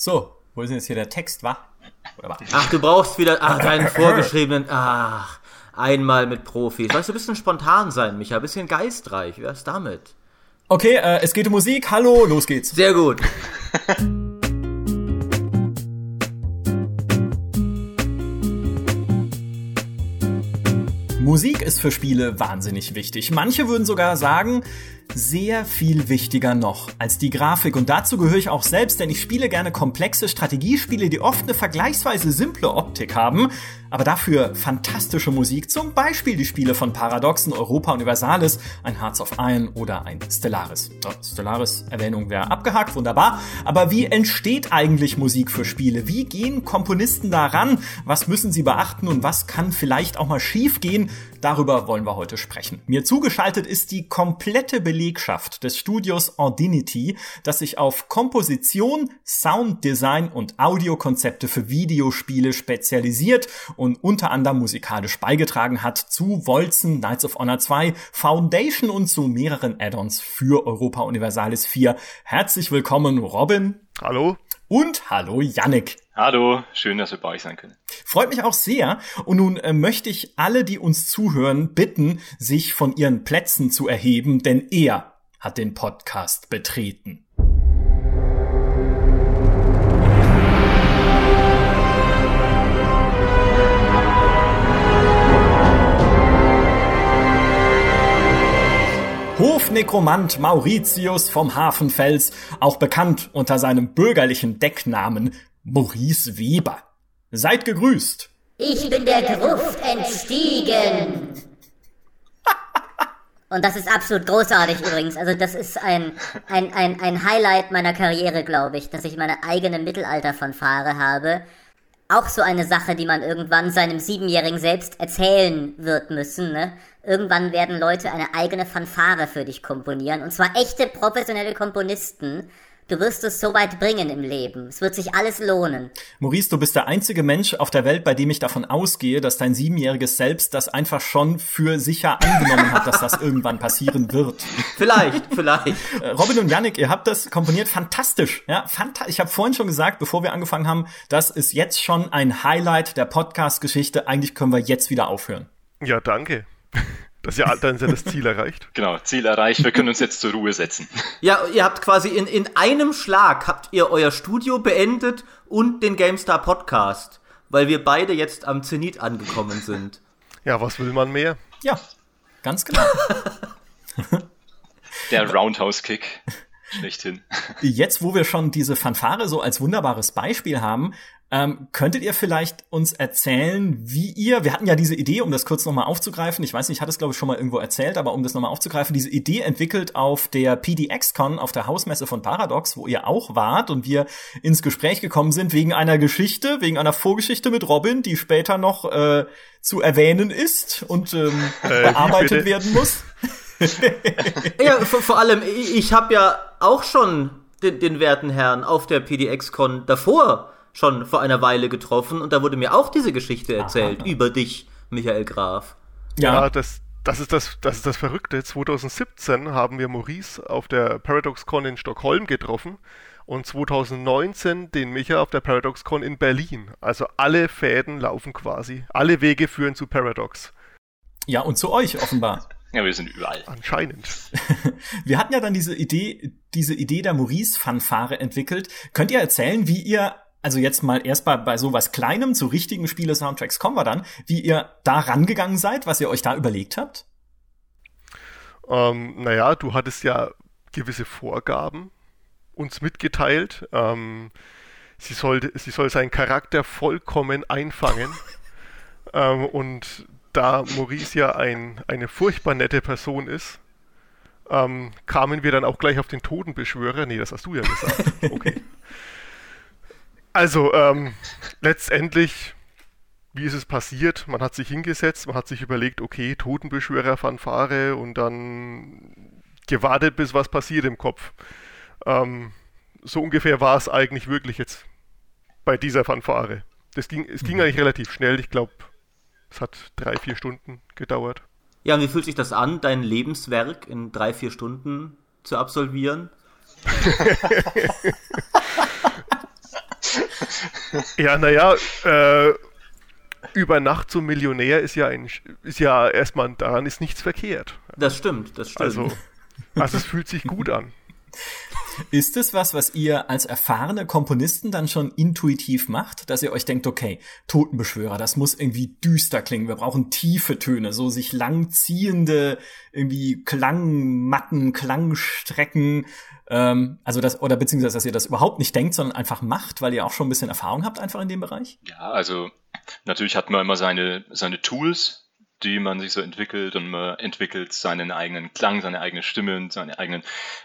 So, wo ist denn jetzt hier der Text, wa? Ach, du brauchst wieder, ach, deinen vorgeschriebenen, ach, einmal mit Profis. Sollst du ein bisschen spontan sein, Micha, ein bisschen geistreich, wie wär's damit? Okay, äh, es geht um Musik, hallo, los geht's. Sehr gut. Musik ist für Spiele wahnsinnig wichtig. Manche würden sogar sagen, sehr viel wichtiger noch als die Grafik. Und dazu gehöre ich auch selbst, denn ich spiele gerne komplexe Strategiespiele, die oft eine vergleichsweise simple Optik haben, aber dafür fantastische Musik. Zum Beispiel die Spiele von Paradoxen, Europa Universalis, ein Hearts of Iron oder ein Stellaris. Oh, Stellaris-Erwähnung wäre abgehakt, wunderbar. Aber wie entsteht eigentlich Musik für Spiele? Wie gehen Komponisten daran? Was müssen sie beachten und was kann vielleicht auch mal schief gehen? Darüber wollen wir heute sprechen. Mir zugeschaltet ist die komplette Belegschaft des Studios Audinity, das sich auf Komposition, Sounddesign und Audiokonzepte für Videospiele spezialisiert und unter anderem musikalisch beigetragen hat zu Wolzen, Knights of Honor 2, Foundation und zu mehreren Add-ons für Europa Universalis 4. Herzlich willkommen, Robin. Hallo. Und hallo, Yannick. Hallo, schön, dass wir bei euch sein können. Freut mich auch sehr. Und nun äh, möchte ich alle, die uns zuhören, bitten, sich von ihren Plätzen zu erheben, denn er hat den Podcast betreten. Hofnekromant Mauritius vom Hafenfels, auch bekannt unter seinem bürgerlichen Decknamen Maurice Weber. Seid gegrüßt. Ich bin der Gruft entstiegen. Und das ist absolut großartig übrigens. Also das ist ein, ein, ein, ein Highlight meiner Karriere, glaube ich, dass ich meine eigene Mittelalterfanfare habe. Auch so eine Sache, die man irgendwann seinem Siebenjährigen selbst erzählen wird müssen. Ne? Irgendwann werden Leute eine eigene Fanfare für dich komponieren. Und zwar echte professionelle Komponisten Du wirst es so weit bringen im Leben. Es wird sich alles lohnen. Maurice, du bist der einzige Mensch auf der Welt, bei dem ich davon ausgehe, dass dein siebenjähriges Selbst das einfach schon für sicher angenommen hat, dass das irgendwann passieren wird. Vielleicht, vielleicht. Äh, Robin und Yannick, ihr habt das komponiert fantastisch. Ja, fantastisch. Ich habe vorhin schon gesagt, bevor wir angefangen haben, das ist jetzt schon ein Highlight der Podcast-Geschichte. Eigentlich können wir jetzt wieder aufhören. Ja, danke. Das ist ja, dann ist ja das Ziel erreicht. Genau, Ziel erreicht. Wir können uns jetzt zur Ruhe setzen. Ja, ihr habt quasi in, in einem Schlag habt ihr euer Studio beendet und den GameStar Podcast, weil wir beide jetzt am Zenit angekommen sind. Ja, was will man mehr? Ja, ganz genau. Der Roundhouse-Kick. Schlechthin. Jetzt, wo wir schon diese Fanfare so als wunderbares Beispiel haben, ähm, könntet ihr vielleicht uns erzählen, wie ihr, wir hatten ja diese Idee, um das kurz nochmal aufzugreifen, ich weiß nicht, ich hatte es glaube ich schon mal irgendwo erzählt, aber um das nochmal aufzugreifen, diese Idee entwickelt auf der PDX-Con, auf der Hausmesse von Paradox, wo ihr auch wart und wir ins Gespräch gekommen sind wegen einer Geschichte, wegen einer Vorgeschichte mit Robin, die später noch äh, zu erwähnen ist und ähm, äh, bearbeitet werden muss. ja, vor, vor allem, ich, ich habe ja auch schon den, den werten Herrn auf der PDX-Con davor schon vor einer Weile getroffen und da wurde mir auch diese Geschichte erzählt Aha. über dich, Michael Graf. Ja, ja das, das, ist das, das ist das Verrückte. 2017 haben wir Maurice auf der ParadoxCon in Stockholm getroffen und 2019 den Micha auf der ParadoxCon in Berlin. Also alle Fäden laufen quasi. Alle Wege führen zu Paradox. Ja, und zu euch offenbar. Ja, wir sind überall. Anscheinend. wir hatten ja dann diese Idee, diese Idee der Maurice-Fanfare entwickelt. Könnt ihr erzählen, wie ihr also jetzt mal erst bei, bei sowas Kleinem zu richtigen Spiele-Soundtracks kommen wir dann, wie ihr da rangegangen seid, was ihr euch da überlegt habt? Ähm, naja, du hattest ja gewisse Vorgaben uns mitgeteilt. Ähm, sie, soll, sie soll seinen Charakter vollkommen einfangen. ähm, und da Maurice ja ein, eine furchtbar nette Person ist, ähm, kamen wir dann auch gleich auf den Totenbeschwörer. Nee, das hast du ja gesagt. Okay. Also, ähm, letztendlich, wie ist es passiert? Man hat sich hingesetzt, man hat sich überlegt, okay, Totenbeschwörer, Fanfare und dann gewartet, bis was passiert im Kopf. Ähm, so ungefähr war es eigentlich wirklich jetzt bei dieser Fanfare. Das ging, es ging mhm. eigentlich relativ schnell. Ich glaube, es hat drei, vier Stunden gedauert. Ja, und wie fühlt sich das an, dein Lebenswerk in drei, vier Stunden zu absolvieren? Ja, naja, äh, über Nacht zum Millionär ist ja, ein, ist ja erstmal, daran ist nichts verkehrt. Das stimmt, das stimmt. Also, also es fühlt sich gut an. Ist es was, was ihr als erfahrene Komponisten dann schon intuitiv macht, dass ihr euch denkt, okay, Totenbeschwörer, das muss irgendwie düster klingen, wir brauchen tiefe Töne, so sich langziehende, irgendwie Klangmatten, Klangstrecken, ähm, also das, oder beziehungsweise, dass ihr das überhaupt nicht denkt, sondern einfach macht, weil ihr auch schon ein bisschen Erfahrung habt einfach in dem Bereich? Ja, also natürlich hat man immer seine, seine Tools, die man sich so entwickelt und man entwickelt seinen eigenen Klang, seine eigene Stimme und seine eigenen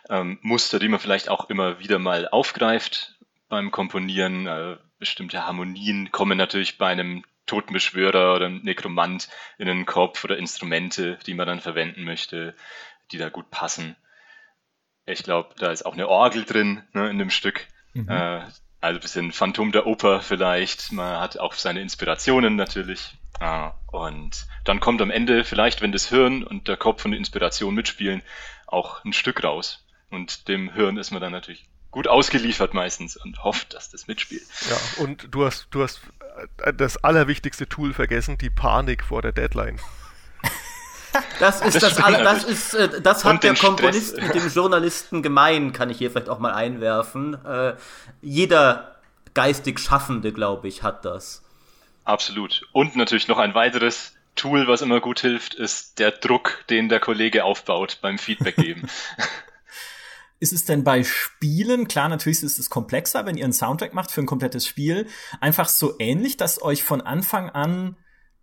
ähm, Muster, die man vielleicht auch immer wieder mal aufgreift beim Komponieren. Äh, bestimmte Harmonien kommen natürlich bei einem Totenbeschwörer oder Nekromant in den Kopf oder Instrumente, die man dann verwenden möchte, die da gut passen. Ich glaube, da ist auch eine Orgel drin ne, in dem Stück. Mhm. Äh, also ein bisschen Phantom der Oper vielleicht. Man hat auch seine Inspirationen natürlich. Ah, und dann kommt am Ende vielleicht, wenn das Hirn und der Kopf und die Inspiration mitspielen, auch ein Stück raus. Und dem Hirn ist man dann natürlich gut ausgeliefert meistens und hofft, dass das mitspielt. Ja, und du hast, du hast äh, das allerwichtigste Tool vergessen, die Panik vor der Deadline. Das ist das, das, das ist äh, das hat der Komponist Stress. mit dem Journalisten gemein, kann ich hier vielleicht auch mal einwerfen. Äh, jeder geistig Schaffende, glaube ich, hat das. Absolut. Und natürlich noch ein weiteres Tool, was immer gut hilft, ist der Druck, den der Kollege aufbaut beim Feedback geben. Ist es denn bei Spielen, klar, natürlich ist es komplexer, wenn ihr einen Soundtrack macht für ein komplettes Spiel, einfach so ähnlich, dass euch von Anfang an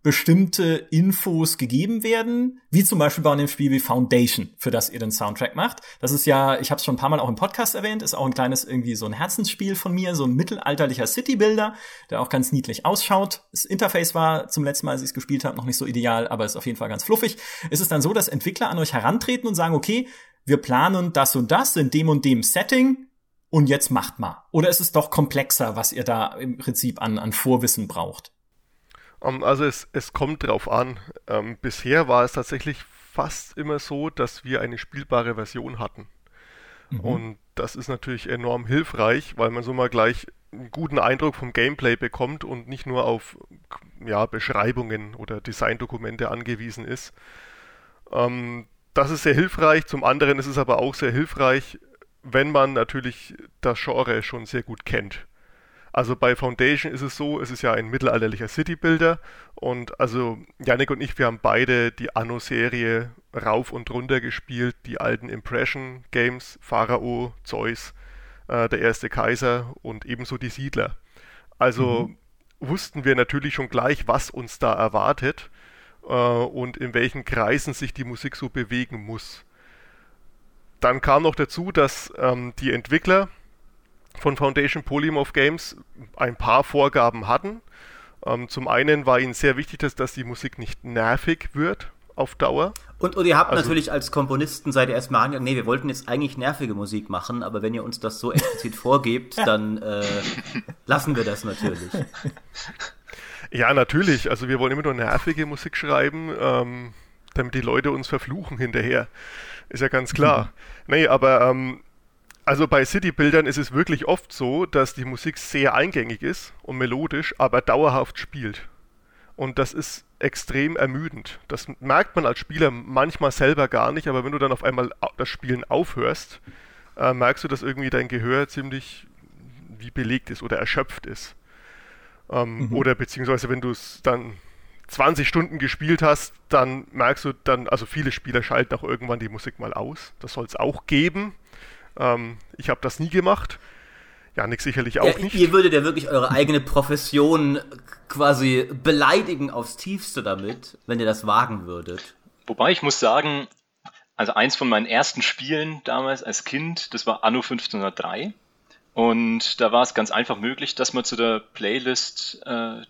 bestimmte Infos gegeben werden, wie zum Beispiel bei einem Spiel wie Foundation, für das ihr den Soundtrack macht. Das ist ja, ich habe es schon ein paar Mal auch im Podcast erwähnt, ist auch ein kleines irgendwie so ein Herzensspiel von mir, so ein mittelalterlicher City-Builder, der auch ganz niedlich ausschaut. Das Interface war zum letzten Mal, als ich es gespielt habe, noch nicht so ideal, aber ist auf jeden Fall ganz fluffig. Ist es dann so, dass Entwickler an euch herantreten und sagen, okay, wir planen das und das in dem und dem Setting, und jetzt macht mal. Oder ist es doch komplexer, was ihr da im Prinzip an, an Vorwissen braucht? Ähm, also es, es kommt drauf an. Ähm, bisher war es tatsächlich fast immer so, dass wir eine spielbare Version hatten. Mhm. Und das ist natürlich enorm hilfreich, weil man so mal gleich einen guten Eindruck vom Gameplay bekommt und nicht nur auf ja, Beschreibungen oder Designdokumente angewiesen ist. Ähm, das ist sehr hilfreich. Zum anderen ist es aber auch sehr hilfreich, wenn man natürlich das Genre schon sehr gut kennt. Also bei Foundation ist es so, es ist ja ein mittelalterlicher City-Builder und also Yannick und ich, wir haben beide die Anno-Serie rauf und runter gespielt, die alten Impression-Games, Pharao, Zeus, äh, der erste Kaiser und ebenso die Siedler. Also mhm. wussten wir natürlich schon gleich, was uns da erwartet äh, und in welchen Kreisen sich die Musik so bewegen muss. Dann kam noch dazu, dass ähm, die Entwickler von Foundation Polymorph Games ein paar Vorgaben hatten. Ähm, zum einen war ihnen sehr wichtig, dass, dass die Musik nicht nervig wird auf Dauer. Und, und ihr habt also, natürlich als Komponisten seid ihr erstmal angegangen, nee, wir wollten jetzt eigentlich nervige Musik machen, aber wenn ihr uns das so explizit vorgebt, dann äh, lassen wir das natürlich. Ja, natürlich. Also wir wollen immer nur nervige Musik schreiben, ähm, damit die Leute uns verfluchen hinterher. Ist ja ganz klar. nee, aber ähm, also bei City-Bildern ist es wirklich oft so, dass die Musik sehr eingängig ist und melodisch, aber dauerhaft spielt. Und das ist extrem ermüdend. Das merkt man als Spieler manchmal selber gar nicht, aber wenn du dann auf einmal das Spielen aufhörst, äh, merkst du, dass irgendwie dein Gehör ziemlich wie belegt ist oder erschöpft ist. Ähm, mhm. Oder beziehungsweise wenn du es dann 20 Stunden gespielt hast, dann merkst du dann, also viele Spieler schalten auch irgendwann die Musik mal aus. Das soll es auch geben. Ähm, ich habe das nie gemacht. Janik sicherlich auch ja, nicht. Ihr würdet ja wirklich eure eigene Profession quasi beleidigen aufs Tiefste damit, wenn ihr das wagen würdet. Wobei ich muss sagen, also eins von meinen ersten Spielen damals als Kind, das war Anno 1503. Und da war es ganz einfach möglich, dass man zu der Playlist äh,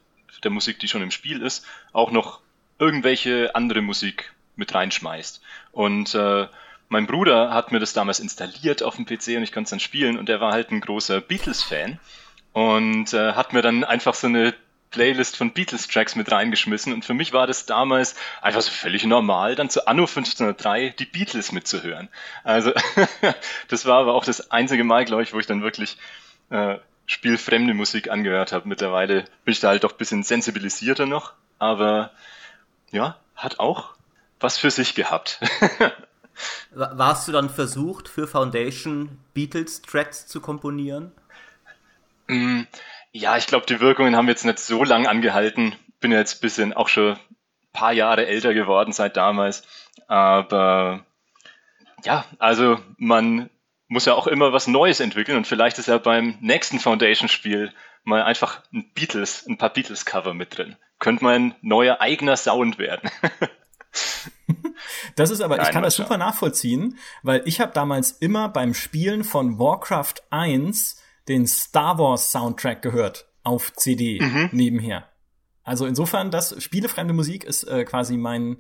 der Musik, die schon im Spiel ist, auch noch irgendwelche andere Musik mit reinschmeißt. Und äh, mein Bruder hat mir das damals installiert auf dem PC und ich konnte es dann spielen und der war halt ein großer Beatles-Fan und äh, hat mir dann einfach so eine Playlist von Beatles-Tracks mit reingeschmissen und für mich war das damals einfach so völlig normal, dann zu Anno 1503 die Beatles mitzuhören. Also das war aber auch das einzige Mal, glaube ich, wo ich dann wirklich äh, spielfremde Musik angehört habe. Mittlerweile bin ich da halt doch ein bisschen sensibilisierter noch, aber ja, hat auch was für sich gehabt. Warst du dann versucht, für Foundation Beatles-Tracks zu komponieren? Mm, ja, ich glaube, die Wirkungen haben jetzt nicht so lang angehalten. Bin jetzt ein bisschen auch schon ein paar Jahre älter geworden seit damals. Aber ja, also man muss ja auch immer was Neues entwickeln und vielleicht ist ja beim nächsten Foundation-Spiel mal einfach ein Beatles, ein paar Beatles-Cover mit drin. Könnte mein neuer eigener Sound werden. Das ist aber, Nein, ich kann das super nachvollziehen, weil ich habe damals immer beim Spielen von Warcraft 1 den Star Wars Soundtrack gehört auf CD mhm. nebenher. Also insofern, das spielefremde Musik ist äh, quasi mein,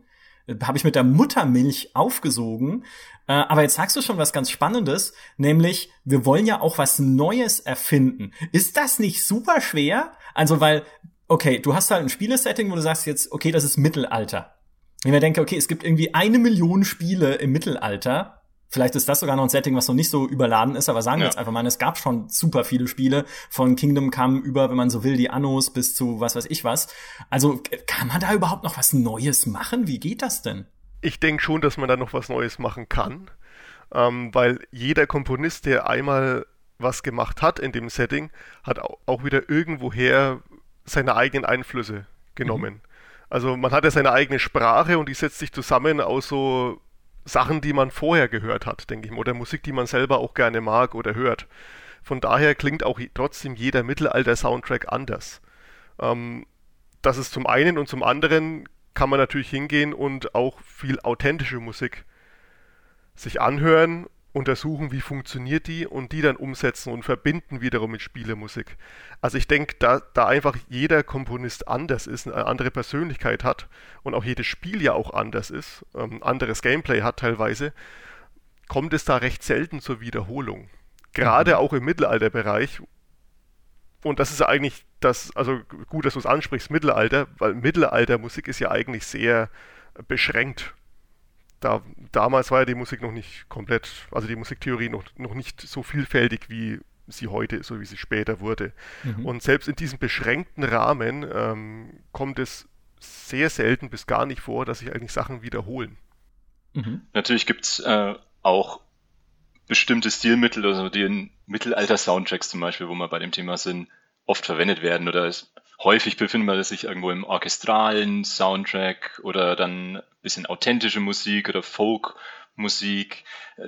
äh, habe ich mit der Muttermilch aufgesogen. Äh, aber jetzt sagst du schon was ganz Spannendes, nämlich wir wollen ja auch was Neues erfinden. Ist das nicht super schwer? Also weil, okay, du hast halt ein Spielesetting, wo du sagst jetzt, okay, das ist Mittelalter. Wenn ich denke, okay, es gibt irgendwie eine Million Spiele im Mittelalter. Vielleicht ist das sogar noch ein Setting, was noch nicht so überladen ist, aber sagen wir ja. jetzt einfach mal, es gab schon super viele Spiele von Kingdom Come über, wenn man so will, die Annos bis zu was weiß ich was. Also kann man da überhaupt noch was Neues machen? Wie geht das denn? Ich denke schon, dass man da noch was Neues machen kann, ähm, weil jeder Komponist, der einmal was gemacht hat in dem Setting, hat auch wieder irgendwoher seine eigenen Einflüsse genommen. Mhm. Also man hat ja seine eigene Sprache und die setzt sich zusammen aus so Sachen, die man vorher gehört hat, denke ich mal, oder Musik, die man selber auch gerne mag oder hört. Von daher klingt auch trotzdem jeder Mittelalter-Soundtrack anders. Ähm, das ist zum einen und zum anderen kann man natürlich hingehen und auch viel authentische Musik sich anhören untersuchen, wie funktioniert die und die dann umsetzen und verbinden wiederum mit Spielemusik. Also ich denke, da, da einfach jeder Komponist anders ist, eine andere Persönlichkeit hat und auch jedes Spiel ja auch anders ist, ähm, anderes Gameplay hat teilweise, kommt es da recht selten zur Wiederholung. Gerade mhm. auch im Mittelalterbereich. Und das ist eigentlich das, also gut, dass du es ansprichst, Mittelalter, weil Mittelaltermusik ist ja eigentlich sehr beschränkt da, damals war ja die Musik noch nicht komplett, also die Musiktheorie noch, noch nicht so vielfältig, wie sie heute ist, so wie sie später wurde. Mhm. Und selbst in diesem beschränkten Rahmen ähm, kommt es sehr selten bis gar nicht vor, dass sich eigentlich Sachen wiederholen. Mhm. Natürlich gibt es äh, auch bestimmte Stilmittel, also die in Mittelalter-Soundtracks zum Beispiel, wo wir bei dem Thema sind, oft verwendet werden oder es häufig befindet man sich irgendwo im orchestralen Soundtrack oder dann ein bisschen authentische Musik oder Folk-Musik,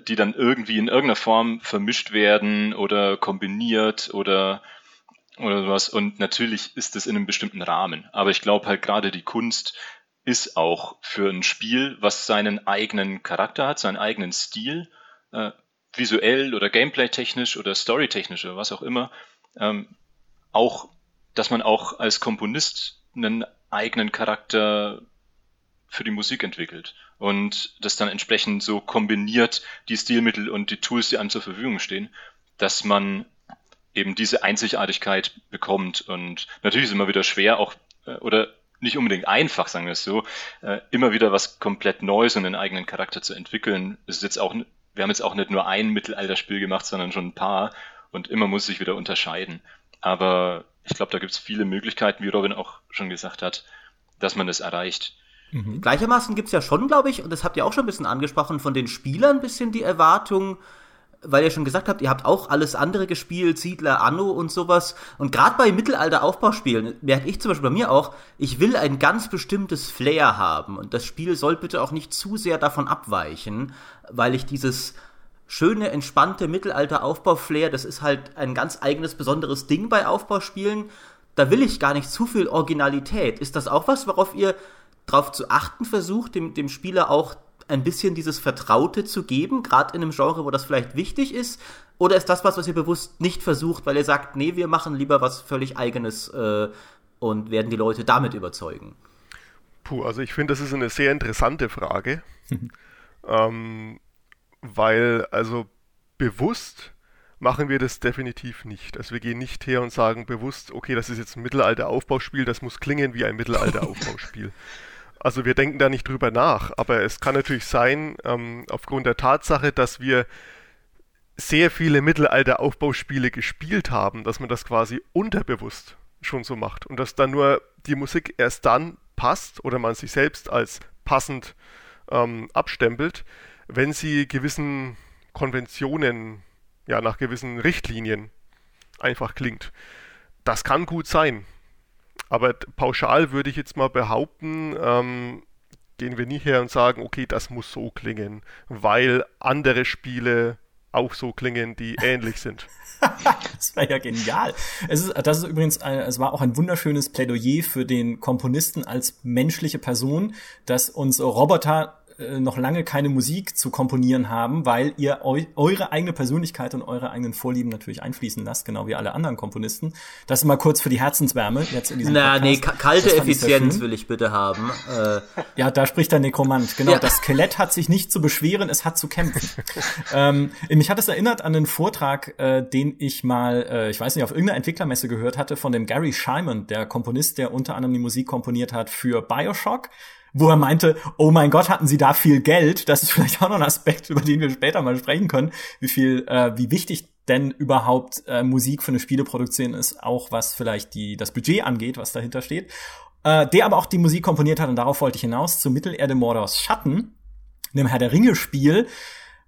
die dann irgendwie in irgendeiner Form vermischt werden oder kombiniert oder oder sowas. Und natürlich ist es in einem bestimmten Rahmen. Aber ich glaube halt gerade die Kunst ist auch für ein Spiel, was seinen eigenen Charakter hat, seinen eigenen Stil, äh, visuell oder gameplay-technisch oder story-technisch oder was auch immer, ähm, auch dass man auch als Komponist einen eigenen Charakter für die Musik entwickelt und das dann entsprechend so kombiniert, die Stilmittel und die Tools, die einem zur Verfügung stehen, dass man eben diese Einzigartigkeit bekommt. Und natürlich ist es immer wieder schwer, auch äh, oder nicht unbedingt einfach, sagen wir es so, äh, immer wieder was komplett Neues und einen eigenen Charakter zu entwickeln. Es ist jetzt auch, wir haben jetzt auch nicht nur ein Mittelalterspiel gemacht, sondern schon ein paar und immer muss sich wieder unterscheiden. Aber ich glaube, da gibt es viele Möglichkeiten, wie Robin auch schon gesagt hat, dass man das erreicht. Mhm. Gleichermaßen gibt es ja schon, glaube ich, und das habt ihr auch schon ein bisschen angesprochen, von den Spielern ein bisschen die Erwartung, weil ihr schon gesagt habt, ihr habt auch alles andere gespielt, Siedler, Anno und sowas. Und gerade bei Mittelalter-Aufbauspielen merke ich zum Beispiel bei mir auch, ich will ein ganz bestimmtes Flair haben. Und das Spiel soll bitte auch nicht zu sehr davon abweichen, weil ich dieses schöne, entspannte Mittelalter-Aufbauflair, das ist halt ein ganz eigenes, besonderes Ding bei Aufbauspielen. Da will ich gar nicht zu viel Originalität. Ist das auch was, worauf ihr darauf zu achten versucht, dem, dem Spieler auch ein bisschen dieses Vertraute zu geben, gerade in einem Genre, wo das vielleicht wichtig ist? Oder ist das was, was ihr bewusst nicht versucht, weil ihr sagt, nee, wir machen lieber was völlig eigenes äh, und werden die Leute damit überzeugen? Puh, also ich finde, das ist eine sehr interessante Frage. ähm, weil also bewusst machen wir das definitiv nicht. Also wir gehen nicht her und sagen bewusst, okay, das ist jetzt ein Mittelalter-Aufbauspiel, das muss klingen wie ein Mittelalter-Aufbauspiel. also wir denken da nicht drüber nach, aber es kann natürlich sein, ähm, aufgrund der Tatsache, dass wir sehr viele Mittelalter-Aufbauspiele gespielt haben, dass man das quasi unterbewusst schon so macht und dass dann nur die Musik erst dann passt oder man sich selbst als passend ähm, abstempelt, wenn sie gewissen Konventionen, ja, nach gewissen Richtlinien einfach klingt. Das kann gut sein. Aber pauschal würde ich jetzt mal behaupten, ähm, gehen wir nicht her und sagen, okay, das muss so klingen, weil andere Spiele auch so klingen, die ähnlich sind. das wäre ja genial. Es ist, das ist übrigens, ein, es war auch ein wunderschönes Plädoyer für den Komponisten als menschliche Person, dass uns Roboter äh, noch lange keine Musik zu komponieren haben, weil ihr eu eure eigene Persönlichkeit und eure eigenen Vorlieben natürlich einfließen lasst, genau wie alle anderen Komponisten. Das ist mal kurz für die Herzenswärme jetzt in diesem Na, Podcast. nee, kalte Effizienz will ich bitte haben. Äh. Ja, da spricht der Nekromant. Genau, ja. das Skelett hat sich nicht zu beschweren, es hat zu kämpfen. ähm, mich hat es erinnert an einen Vortrag, äh, den ich mal, äh, ich weiß nicht, auf irgendeiner Entwicklermesse gehört hatte von dem Gary Scheiman, der Komponist, der unter anderem die Musik komponiert hat für Bioshock wo er meinte, oh mein Gott, hatten sie da viel Geld. Das ist vielleicht auch noch ein Aspekt, über den wir später mal sprechen können, wie viel, äh, wie wichtig denn überhaupt äh, Musik für eine Spieleproduktion ist, auch was vielleicht die, das Budget angeht, was dahinter steht. Äh, der aber auch die Musik komponiert hat, und darauf wollte ich hinaus, zu Mittelerde Mordors Schatten, einem Herr der Ringe-Spiel,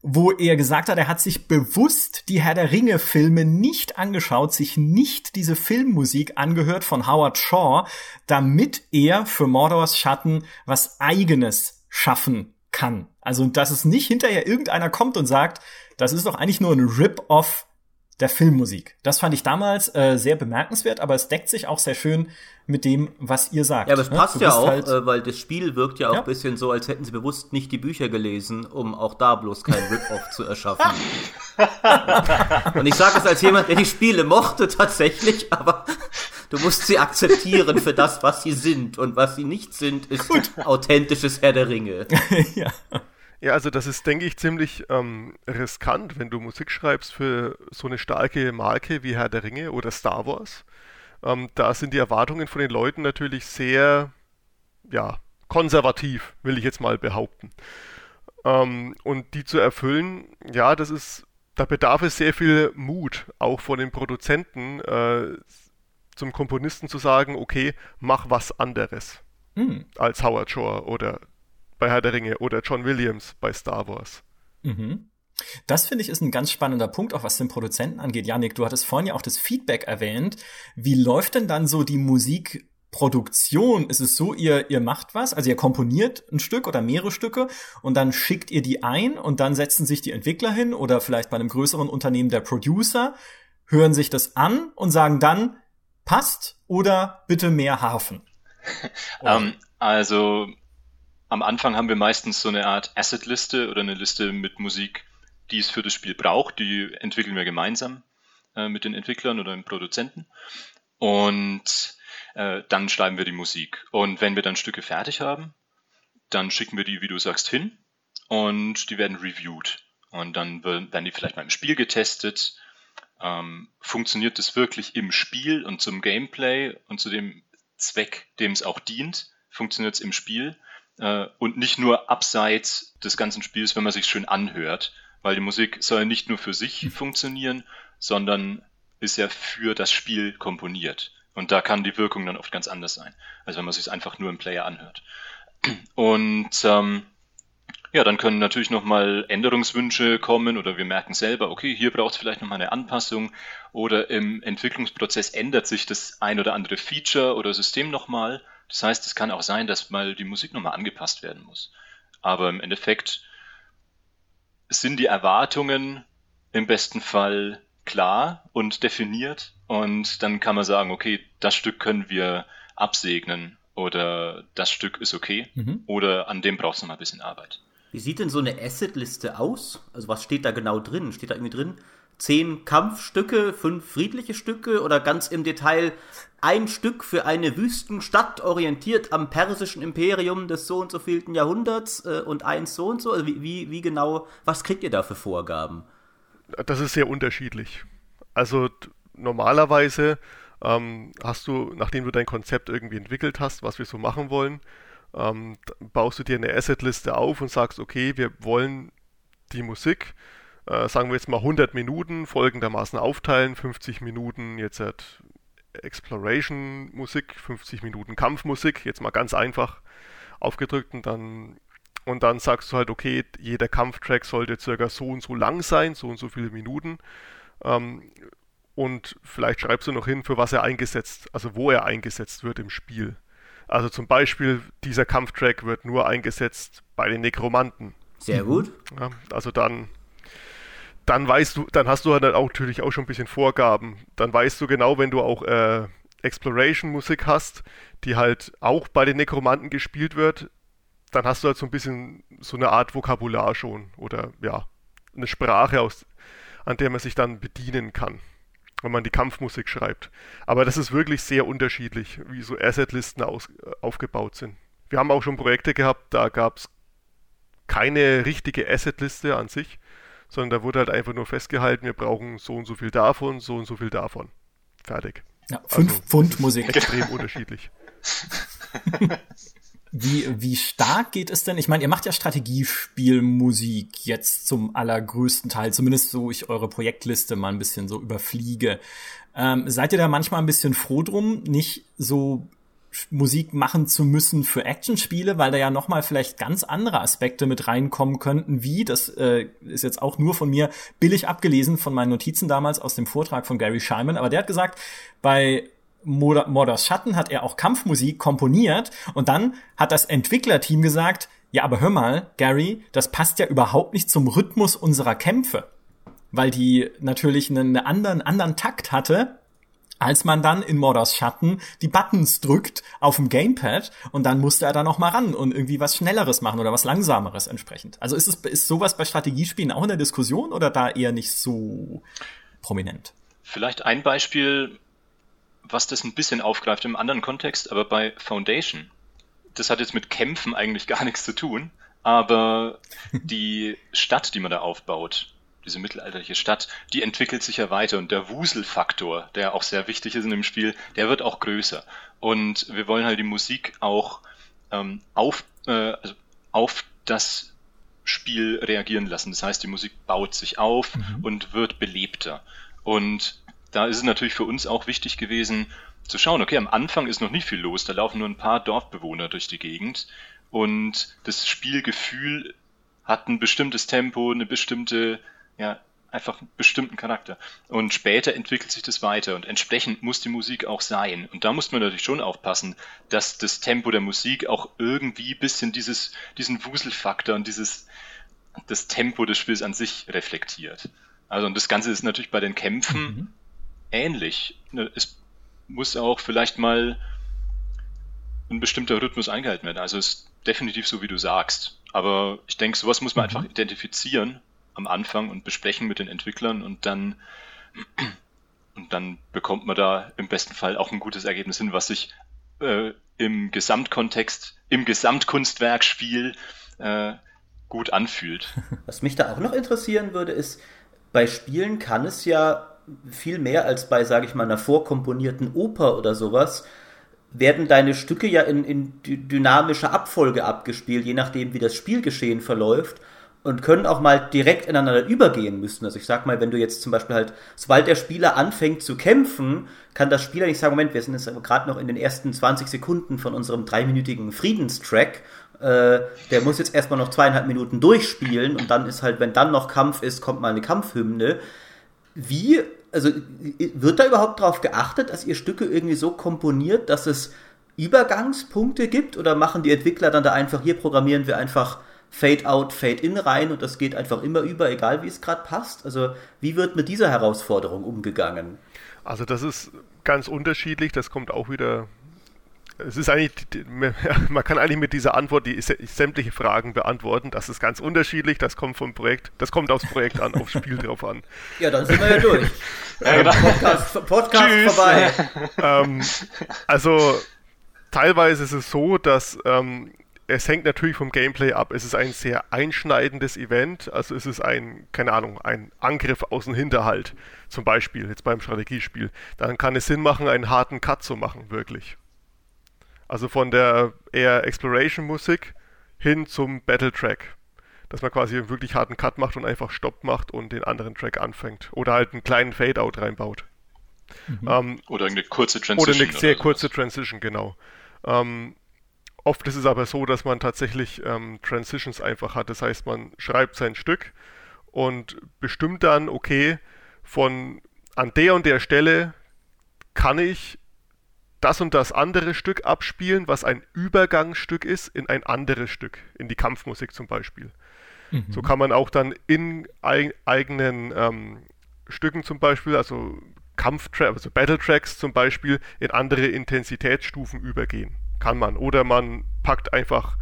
wo er gesagt hat, er hat sich bewusst die Herr der Ringe Filme nicht angeschaut, sich nicht diese Filmmusik angehört von Howard Shaw, damit er für Mordors Schatten was eigenes schaffen kann. Also, dass es nicht hinterher irgendeiner kommt und sagt, das ist doch eigentlich nur ein Rip-Off der Filmmusik. Das fand ich damals äh, sehr bemerkenswert, aber es deckt sich auch sehr schön mit dem, was ihr sagt. Ja, aber es ne? passt ja auch, halt äh, weil das Spiel wirkt ja auch ja. ein bisschen so, als hätten sie bewusst nicht die Bücher gelesen, um auch da bloß kein Rip-Off zu erschaffen. Und ich sage es als jemand, der die Spiele mochte tatsächlich, aber du musst sie akzeptieren für das, was sie sind. Und was sie nicht sind, ist Gut. authentisches Herr der Ringe. ja. Ja, also das ist, denke ich, ziemlich ähm, riskant, wenn du Musik schreibst für so eine starke Marke wie Herr der Ringe oder Star Wars. Ähm, da sind die Erwartungen von den Leuten natürlich sehr, ja, konservativ, will ich jetzt mal behaupten. Ähm, und die zu erfüllen, ja, das ist, da bedarf es sehr viel Mut, auch von den Produzenten, äh, zum Komponisten zu sagen, okay, mach was anderes hm. als Howard Shore oder bei Herr der Ringe oder John Williams bei Star Wars. Mhm. Das finde ich ist ein ganz spannender Punkt, auch was den Produzenten angeht. Janik, du hattest vorhin ja auch das Feedback erwähnt. Wie läuft denn dann so die Musikproduktion? Ist es so, ihr, ihr macht was, also ihr komponiert ein Stück oder mehrere Stücke und dann schickt ihr die ein und dann setzen sich die Entwickler hin oder vielleicht bei einem größeren Unternehmen der Producer, hören sich das an und sagen dann, passt oder bitte mehr Hafen? um, ähm, also am Anfang haben wir meistens so eine Art Asset-Liste oder eine Liste mit Musik, die es für das Spiel braucht. Die entwickeln wir gemeinsam äh, mit den Entwicklern oder den Produzenten. Und äh, dann schreiben wir die Musik. Und wenn wir dann Stücke fertig haben, dann schicken wir die, wie du sagst, hin und die werden reviewed. Und dann werden die vielleicht mal im Spiel getestet. Ähm, funktioniert das wirklich im Spiel und zum Gameplay und zu dem Zweck, dem es auch dient? Funktioniert es im Spiel? äh, und nicht nur abseits des ganzen Spiels, wenn man sich schön anhört, weil die Musik soll ja nicht nur für sich hm. funktionieren, sondern ist ja für das Spiel komponiert. Und da kann die Wirkung dann oft ganz anders sein, als wenn man sich einfach nur im Player anhört. Und ähm, ja, dann können natürlich nochmal Änderungswünsche kommen oder wir merken selber, okay, hier braucht es vielleicht nochmal eine Anpassung oder im Entwicklungsprozess ändert sich das ein oder andere Feature oder System nochmal das heißt, es kann auch sein, dass mal die Musik nochmal angepasst werden muss. Aber im Endeffekt sind die Erwartungen im besten Fall klar und definiert und dann kann man sagen, okay, das Stück können wir absegnen oder das Stück ist okay mhm. oder an dem brauchst du noch mal ein bisschen Arbeit. Wie sieht denn so eine Asset-Liste aus? Also was steht da genau drin? Steht da irgendwie drin, zehn Kampfstücke, fünf friedliche Stücke oder ganz im Detail ein Stück für eine Wüstenstadt orientiert am persischen Imperium des so und so vielten Jahrhunderts äh, und eins so und so? Also wie, wie, wie genau, was kriegt ihr da für Vorgaben? Das ist sehr unterschiedlich. Also normalerweise ähm, hast du, nachdem du dein Konzept irgendwie entwickelt hast, was wir so machen wollen, ähm, baust du dir eine Assetliste auf und sagst, okay, wir wollen die Musik äh, sagen wir jetzt mal 100 Minuten folgendermaßen aufteilen. 50 Minuten jetzt halt Exploration Musik, 50 Minuten Kampfmusik, jetzt mal ganz einfach aufgedrückt und dann und dann sagst du halt, okay, jeder Kampftrack sollte circa so und so lang sein, so und so viele Minuten. Ähm, und vielleicht schreibst du noch hin, für was er eingesetzt, also wo er eingesetzt wird im Spiel. Also zum Beispiel, dieser Kampftrack wird nur eingesetzt bei den Nekromanten. Sehr gut. Ja, also dann, dann weißt du, dann hast du halt auch natürlich auch schon ein bisschen Vorgaben. Dann weißt du genau, wenn du auch äh, Exploration-Musik hast, die halt auch bei den Nekromanten gespielt wird, dann hast du halt so ein bisschen so eine Art Vokabular schon oder ja, eine Sprache, aus, an der man sich dann bedienen kann wenn man die Kampfmusik schreibt. Aber das ist wirklich sehr unterschiedlich, wie so Assetlisten aus, aufgebaut sind. Wir haben auch schon Projekte gehabt, da gab es keine richtige Assetliste an sich, sondern da wurde halt einfach nur festgehalten, wir brauchen so und so viel davon, so und so viel davon. Fertig. Ja, fünf also, Pfund Musik. Extrem unterschiedlich. Wie, wie stark geht es denn? Ich meine, ihr macht ja Strategiespielmusik jetzt zum allergrößten Teil, zumindest so ich eure Projektliste mal ein bisschen so überfliege. Ähm, seid ihr da manchmal ein bisschen froh drum, nicht so Musik machen zu müssen für Actionspiele, weil da ja nochmal vielleicht ganz andere Aspekte mit reinkommen könnten, wie, das äh, ist jetzt auch nur von mir billig abgelesen von meinen Notizen damals aus dem Vortrag von Gary Scheiman, aber der hat gesagt, bei Mordors Schatten hat er auch Kampfmusik komponiert und dann hat das Entwicklerteam gesagt, ja, aber hör mal, Gary, das passt ja überhaupt nicht zum Rhythmus unserer Kämpfe, weil die natürlich einen anderen, anderen Takt hatte, als man dann in Mordors Schatten die Buttons drückt auf dem Gamepad und dann musste er da noch mal ran und irgendwie was Schnelleres machen oder was Langsameres entsprechend. Also ist es ist sowas bei Strategiespielen auch in der Diskussion oder da eher nicht so prominent? Vielleicht ein Beispiel, was das ein bisschen aufgreift im anderen Kontext, aber bei Foundation, das hat jetzt mit Kämpfen eigentlich gar nichts zu tun, aber die Stadt, die man da aufbaut, diese mittelalterliche Stadt, die entwickelt sich ja weiter und der Wuselfaktor, der auch sehr wichtig ist in dem Spiel, der wird auch größer. Und wir wollen halt die Musik auch ähm, auf, äh, also auf das Spiel reagieren lassen. Das heißt, die Musik baut sich auf mhm. und wird belebter. Und da ist es natürlich für uns auch wichtig gewesen zu schauen, okay, am Anfang ist noch nicht viel los, da laufen nur ein paar Dorfbewohner durch die Gegend und das Spielgefühl hat ein bestimmtes Tempo, eine bestimmte, ja, einfach einen bestimmten Charakter. Und später entwickelt sich das weiter und entsprechend muss die Musik auch sein. Und da muss man natürlich schon aufpassen, dass das Tempo der Musik auch irgendwie ein bisschen dieses, diesen Wuselfaktor und dieses, das Tempo des Spiels an sich reflektiert. Also, und das Ganze ist natürlich bei den Kämpfen mhm ähnlich. Ne, es muss auch vielleicht mal ein bestimmter Rhythmus eingehalten werden. Also es ist definitiv so, wie du sagst. Aber ich denke, sowas muss man mhm. einfach identifizieren am Anfang und besprechen mit den Entwicklern und dann und dann bekommt man da im besten Fall auch ein gutes Ergebnis hin, was sich äh, im Gesamtkontext, im Gesamtkunstwerkspiel äh, gut anfühlt. Was mich da auch noch interessieren würde, ist, bei Spielen kann es ja viel mehr als bei, sage ich mal, einer vorkomponierten Oper oder sowas, werden deine Stücke ja in, in dynamischer Abfolge abgespielt, je nachdem, wie das Spielgeschehen verläuft und können auch mal direkt ineinander übergehen müssen. Also ich sag mal, wenn du jetzt zum Beispiel halt, sobald der Spieler anfängt zu kämpfen, kann das Spieler nicht sagen, Moment, wir sind jetzt gerade noch in den ersten 20 Sekunden von unserem dreiminütigen Friedenstrack. Äh, der muss jetzt erstmal noch zweieinhalb Minuten durchspielen und dann ist halt, wenn dann noch Kampf ist, kommt mal eine Kampfhymne. Wie, also wird da überhaupt darauf geachtet, dass ihr Stücke irgendwie so komponiert, dass es Übergangspunkte gibt oder machen die Entwickler dann da einfach, hier programmieren wir einfach Fade out, Fade in rein und das geht einfach immer über, egal wie es gerade passt? Also wie wird mit dieser Herausforderung umgegangen? Also das ist ganz unterschiedlich, das kommt auch wieder es ist eigentlich, man kann eigentlich mit dieser Antwort die sämtliche Fragen beantworten. Das ist ganz unterschiedlich. Das kommt vom Projekt, das kommt aufs Projekt an, aufs Spiel drauf an. Ja, dann sind wir ja durch. ähm, Podcast, Podcast vorbei. Ähm, also teilweise ist es so, dass ähm, es hängt natürlich vom Gameplay ab. Es ist ein sehr einschneidendes Event. Also es ist ein, keine Ahnung, ein Angriff aus dem Hinterhalt. Zum Beispiel jetzt beim Strategiespiel. Dann kann es Sinn machen, einen harten Cut zu machen, wirklich. Also von der eher Exploration-Musik hin zum Battle-Track. dass man quasi einen wirklich harten Cut macht und einfach Stopp macht und den anderen Track anfängt. Oder halt einen kleinen Fade-Out reinbaut. Mhm. Ähm, oder eine kurze Transition. Oder eine sehr oder kurze Transition, genau. Ähm, oft ist es aber so, dass man tatsächlich ähm, Transitions einfach hat. Das heißt, man schreibt sein Stück und bestimmt dann, okay, von an der und der Stelle kann ich das und das andere Stück abspielen, was ein Übergangsstück ist in ein anderes Stück, in die Kampfmusik zum Beispiel. Mhm. So kann man auch dann in eig eigenen ähm, Stücken zum Beispiel, also Kampftracks, also Battle Tracks zum Beispiel, in andere Intensitätsstufen übergehen. Kann man. Oder man packt einfach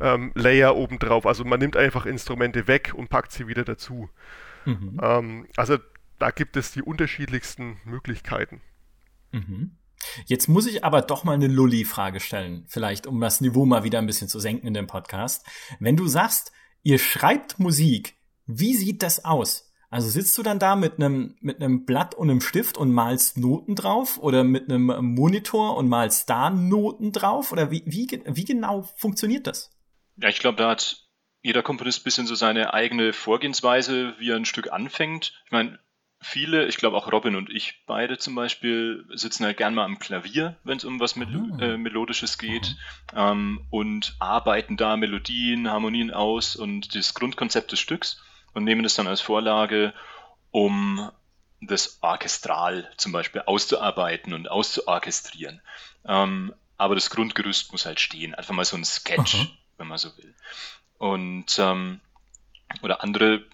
ähm, Layer obendrauf. Also man nimmt einfach Instrumente weg und packt sie wieder dazu. Mhm. Ähm, also da gibt es die unterschiedlichsten Möglichkeiten. Mhm. Jetzt muss ich aber doch mal eine Lulli-Frage stellen, vielleicht um das Niveau mal wieder ein bisschen zu senken in dem Podcast. Wenn du sagst, ihr schreibt Musik, wie sieht das aus? Also sitzt du dann da mit einem mit einem Blatt und einem Stift und malst Noten drauf oder mit einem Monitor und malst da Noten drauf oder wie wie, wie genau funktioniert das? Ja, ich glaube, da hat jeder Komponist ein bisschen so seine eigene Vorgehensweise, wie er ein Stück anfängt. Ich meine, viele, ich glaube auch Robin und ich beide zum Beispiel, sitzen halt gern mal am Klavier, wenn es um was Mel oh. äh, Melodisches geht ähm, und arbeiten da Melodien, Harmonien aus und das Grundkonzept des Stücks und nehmen das dann als Vorlage, um das orchestral zum Beispiel auszuarbeiten und auszuorchestrieren. Ähm, aber das Grundgerüst muss halt stehen, einfach mal so ein Sketch, Aha. wenn man so will. Und ähm, oder andere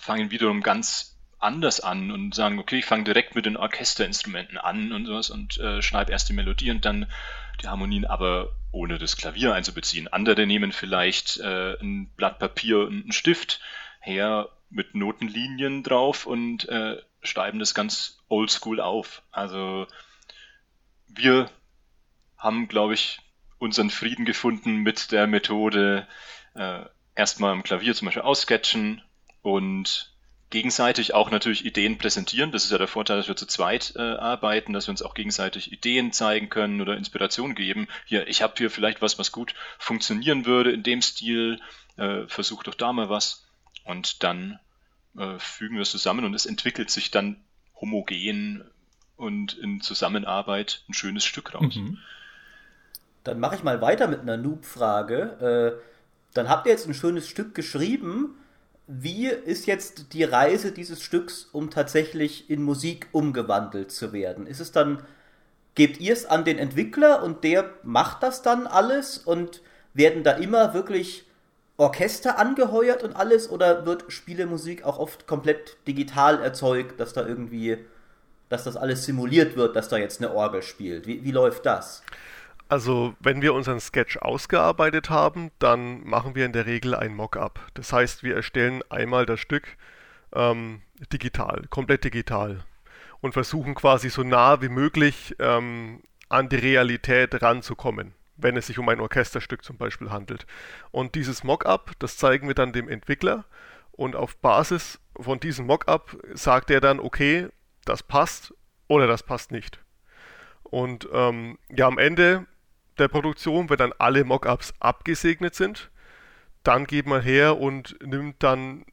fangen wiederum ganz anders an und sagen, okay, ich fange direkt mit den Orchesterinstrumenten an und sowas und äh, schreibe erst die Melodie und dann die Harmonien, aber ohne das Klavier einzubeziehen. Andere nehmen vielleicht äh, ein Blatt Papier und einen Stift her mit Notenlinien drauf und äh, schreiben das ganz oldschool auf. Also wir haben, glaube ich, unseren Frieden gefunden mit der Methode äh, erstmal am Klavier zum Beispiel aussketchen und gegenseitig auch natürlich Ideen präsentieren. Das ist ja der Vorteil, dass wir zu zweit äh, arbeiten, dass wir uns auch gegenseitig Ideen zeigen können oder Inspiration geben. Hier, ich habe hier vielleicht was, was gut funktionieren würde in dem Stil. Äh, versuch doch da mal was. Und dann äh, fügen wir es zusammen und es entwickelt sich dann homogen und in Zusammenarbeit ein schönes Stück raus. Mhm. Dann mache ich mal weiter mit einer Noob-Frage. Äh, dann habt ihr jetzt ein schönes Stück geschrieben wie ist jetzt die Reise dieses Stücks, um tatsächlich in Musik umgewandelt zu werden? Ist es dann, gebt ihr es an den Entwickler und der macht das dann alles und werden da immer wirklich Orchester angeheuert und alles oder wird Spielemusik auch oft komplett digital erzeugt, dass da irgendwie, dass das alles simuliert wird, dass da jetzt eine Orgel spielt? Wie, wie läuft das? Also, wenn wir unseren Sketch ausgearbeitet haben, dann machen wir in der Regel ein Mockup. Das heißt, wir erstellen einmal das Stück ähm, digital, komplett digital und versuchen quasi so nah wie möglich ähm, an die Realität ranzukommen, wenn es sich um ein Orchesterstück zum Beispiel handelt. Und dieses Mockup, das zeigen wir dann dem Entwickler und auf Basis von diesem Mockup sagt er dann, okay, das passt oder das passt nicht. Und ähm, ja, am Ende der Produktion, wenn dann alle Mockups abgesegnet sind, dann geht man her und nimmt dann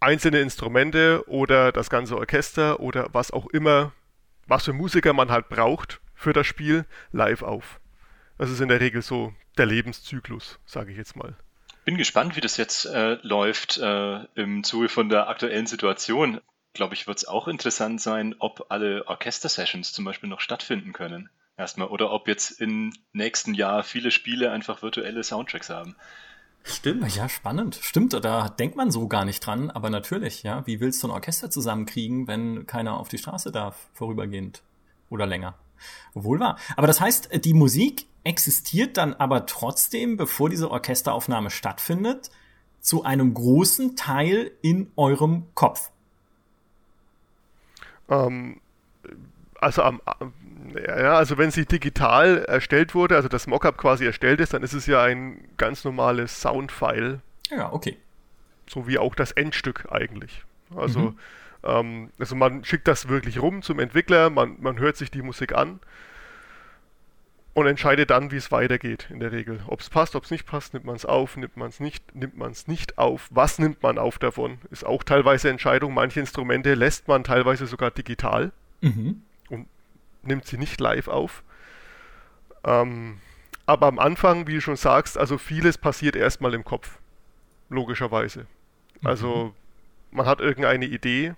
einzelne Instrumente oder das ganze Orchester oder was auch immer, was für Musiker man halt braucht für das Spiel, live auf. Das ist in der Regel so der Lebenszyklus, sage ich jetzt mal. Bin gespannt, wie das jetzt äh, läuft äh, im Zuge von der aktuellen Situation. Glaube ich, wird es auch interessant sein, ob alle Orchester-Sessions zum Beispiel noch stattfinden können erstmal. Oder ob jetzt im nächsten Jahr viele Spiele einfach virtuelle Soundtracks haben. Stimmt. Ja, spannend. Stimmt, da denkt man so gar nicht dran, aber natürlich, ja. Wie willst du ein Orchester zusammenkriegen, wenn keiner auf die Straße darf, vorübergehend oder länger? Wohl wahr. Aber das heißt, die Musik existiert dann aber trotzdem, bevor diese Orchesteraufnahme stattfindet, zu einem großen Teil in eurem Kopf. Ähm, also am, ja, also wenn sie digital erstellt wurde, also das Mockup quasi erstellt ist, dann ist es ja ein ganz normales Soundfile. Ja, okay. So wie auch das Endstück eigentlich. Also, mhm. ähm, also man schickt das wirklich rum zum Entwickler, man, man hört sich die Musik an und entscheidet dann, wie es weitergeht in der Regel. Ob es passt, ob es nicht passt, nimmt man es auf, nimmt man es nicht, nimmt man es nicht auf. Was nimmt man auf davon? Ist auch teilweise Entscheidung. Manche Instrumente lässt man teilweise sogar digital mhm. und nimmt sie nicht live auf. Ähm, aber am Anfang, wie du schon sagst, also vieles passiert erstmal im Kopf. Logischerweise. Also mhm. man hat irgendeine Idee,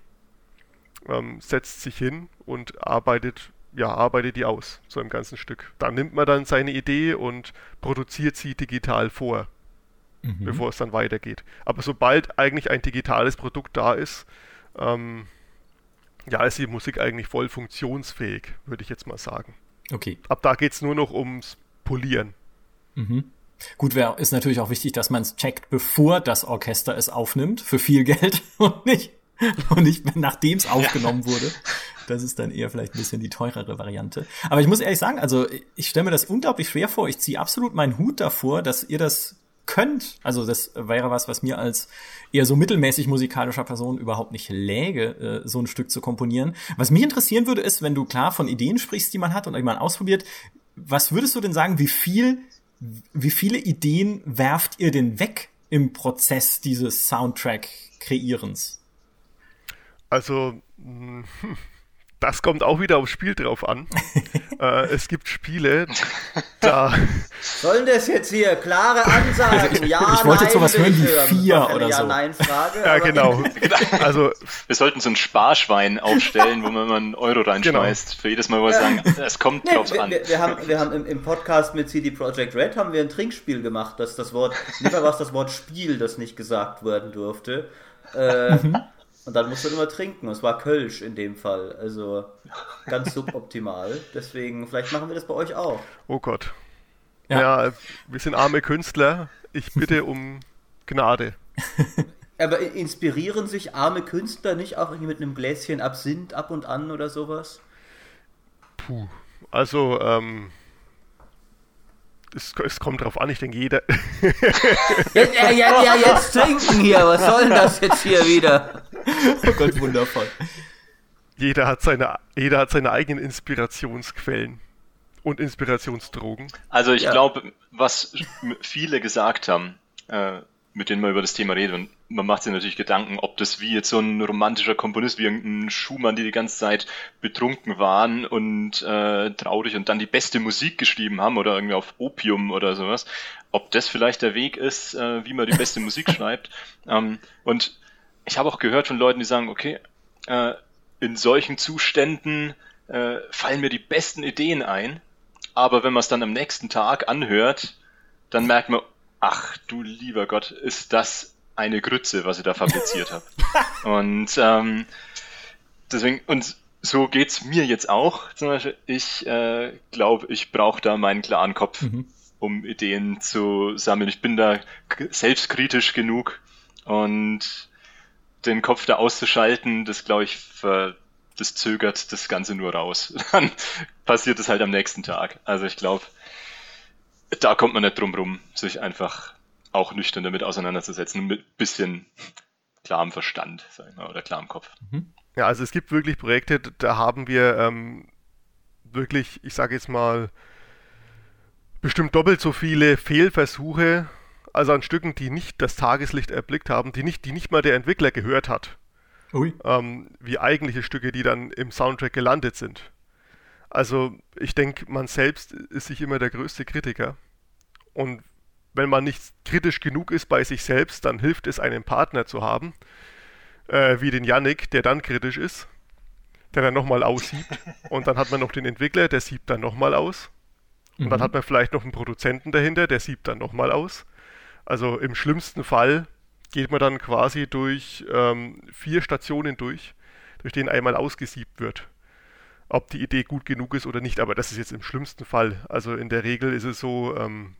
ähm, setzt sich hin und arbeitet ja, arbeitet die aus, so im ganzen Stück. Da nimmt man dann seine Idee und produziert sie digital vor, mhm. bevor es dann weitergeht. Aber sobald eigentlich ein digitales Produkt da ist, ähm, ja, ist die Musik eigentlich voll funktionsfähig, würde ich jetzt mal sagen. Okay. Ab da geht es nur noch ums Polieren. Mhm. Gut, wär, ist natürlich auch wichtig, dass man es checkt, bevor das Orchester es aufnimmt, für viel Geld und nicht, und nicht nachdem es aufgenommen ja. wurde. Das ist dann eher vielleicht ein bisschen die teurere Variante. Aber ich muss ehrlich sagen, also ich stelle mir das unglaublich schwer vor. Ich ziehe absolut meinen Hut davor, dass ihr das könnt. Also das wäre was, was mir als eher so mittelmäßig musikalischer Person überhaupt nicht läge, äh, so ein Stück zu komponieren. Was mich interessieren würde, ist, wenn du klar von Ideen sprichst, die man hat und die man ausprobiert, was würdest du denn sagen, wie viel, wie viele Ideen werft ihr denn weg im Prozess dieses Soundtrack-Kreierens? Also, hm, das kommt auch wieder aufs Spiel drauf an. äh, es gibt Spiele, da. Sollen das jetzt hier klare Ansagen? Ja, ich wollte jetzt sowas hören wie vier oder ja, so. Nein, Frage, ja, genau. Also, wir sollten so ein Sparschwein aufstellen, wo man mal einen Euro reinschmeißt. Genau. Für jedes Mal, wo wir sagen, es kommt nee, drauf wir, an. Wir, wir, haben, wir haben im, im, Podcast mit CD Projekt Red haben wir ein Trinkspiel gemacht, dass das Wort, lieber war es das Wort Spiel, das nicht gesagt werden durfte. Äh, mhm. Und dann musst du immer trinken. Und es war Kölsch in dem Fall. Also ganz suboptimal. Deswegen, vielleicht machen wir das bei euch auch. Oh Gott. Ja, ja wir sind arme Künstler. Ich bitte um Gnade. Aber inspirieren sich arme Künstler nicht auch irgendwie mit einem Gläschen Absinth ab und an oder sowas? Puh. Also, ähm, es, es, kommt drauf an, ich denke, jeder. ja, ja, ja, ja, jetzt trinken hier, was soll denn das jetzt hier wieder? Oh Gott, wundervoll. Jeder hat seine, jeder hat seine eigenen Inspirationsquellen und Inspirationsdrogen. Also ich ja. glaube, was viele gesagt haben, äh, mit denen man über das Thema redet, und man macht sich natürlich Gedanken, ob das wie jetzt so ein romantischer Komponist wie irgendein Schumann, die die ganze Zeit betrunken waren und äh, traurig und dann die beste Musik geschrieben haben oder irgendwie auf Opium oder sowas, ob das vielleicht der Weg ist, äh, wie man die beste Musik schreibt. Ähm, und ich habe auch gehört von Leuten, die sagen, okay, äh, in solchen Zuständen äh, fallen mir die besten Ideen ein, aber wenn man es dann am nächsten Tag anhört, dann merkt man, ach du lieber Gott, ist das eine Grütze, was ich da fabriziert habe. und ähm, deswegen, und so geht's mir jetzt auch. Zum Beispiel, ich äh, glaube, ich brauche da meinen klaren Kopf, mhm. um Ideen zu sammeln. Ich bin da selbstkritisch genug und den Kopf da auszuschalten, das glaube ich, das zögert das Ganze nur raus. Dann passiert es halt am nächsten Tag. Also ich glaube, da kommt man nicht drum rum, sich einfach auch nüchtern damit auseinanderzusetzen, mit bisschen klarem Verstand, sag ich mal, oder klarem Kopf. Mhm. Ja, also es gibt wirklich Projekte, da haben wir ähm, wirklich, ich sage jetzt mal, bestimmt doppelt so viele Fehlversuche, also an Stücken, die nicht das Tageslicht erblickt haben, die nicht, die nicht mal der Entwickler gehört hat. Ähm, wie eigentliche Stücke, die dann im Soundtrack gelandet sind. Also ich denke, man selbst ist sich immer der größte Kritiker. Und wenn man nicht kritisch genug ist bei sich selbst, dann hilft es, einen Partner zu haben, äh, wie den Yannick, der dann kritisch ist, der dann nochmal aussiebt. Und dann hat man noch den Entwickler, der siebt dann nochmal aus. Und mhm. dann hat man vielleicht noch einen Produzenten dahinter, der siebt dann nochmal aus. Also im schlimmsten Fall geht man dann quasi durch ähm, vier Stationen durch, durch denen einmal ausgesiebt wird ob die Idee gut genug ist oder nicht. Aber das ist jetzt im schlimmsten Fall. Also in der Regel ist es so, ähm,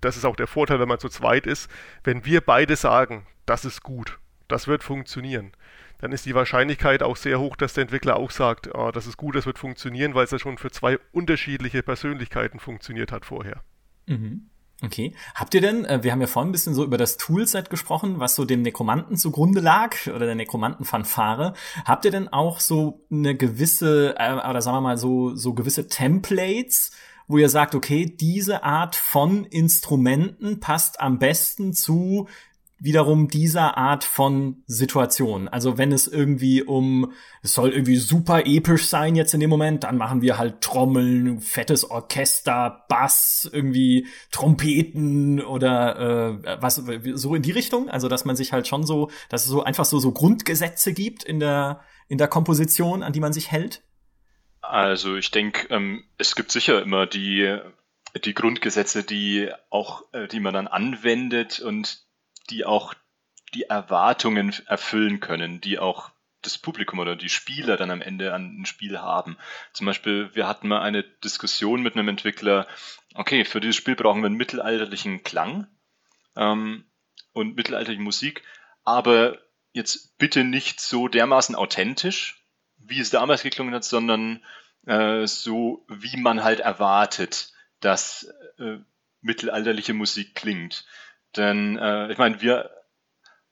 das ist auch der Vorteil, wenn man zu zweit ist. Wenn wir beide sagen, das ist gut, das wird funktionieren, dann ist die Wahrscheinlichkeit auch sehr hoch, dass der Entwickler auch sagt, oh, das ist gut, das wird funktionieren, weil es ja schon für zwei unterschiedliche Persönlichkeiten funktioniert hat vorher. Mhm. Okay. Habt ihr denn, äh, wir haben ja vorhin ein bisschen so über das Toolset gesprochen, was so dem Nekromanten zugrunde lag oder der Nekromantenfanfare. Habt ihr denn auch so eine gewisse, äh, oder sagen wir mal so, so gewisse Templates, wo ihr sagt, okay, diese Art von Instrumenten passt am besten zu wiederum dieser Art von Situation. Also wenn es irgendwie um, es soll irgendwie super episch sein jetzt in dem Moment, dann machen wir halt Trommeln, fettes Orchester, Bass, irgendwie Trompeten oder äh, was so in die Richtung. Also dass man sich halt schon so, dass es so einfach so so Grundgesetze gibt in der in der Komposition, an die man sich hält. Also ich denke, ähm, es gibt sicher immer die die Grundgesetze, die auch, äh, die man dann anwendet und die auch die Erwartungen erfüllen können, die auch das Publikum oder die Spieler dann am Ende an ein Spiel haben. Zum Beispiel, wir hatten mal eine Diskussion mit einem Entwickler, okay, für dieses Spiel brauchen wir einen mittelalterlichen Klang ähm, und mittelalterliche Musik, aber jetzt bitte nicht so dermaßen authentisch, wie es damals geklungen hat, sondern äh, so, wie man halt erwartet, dass äh, mittelalterliche Musik klingt. Denn äh, ich meine, wir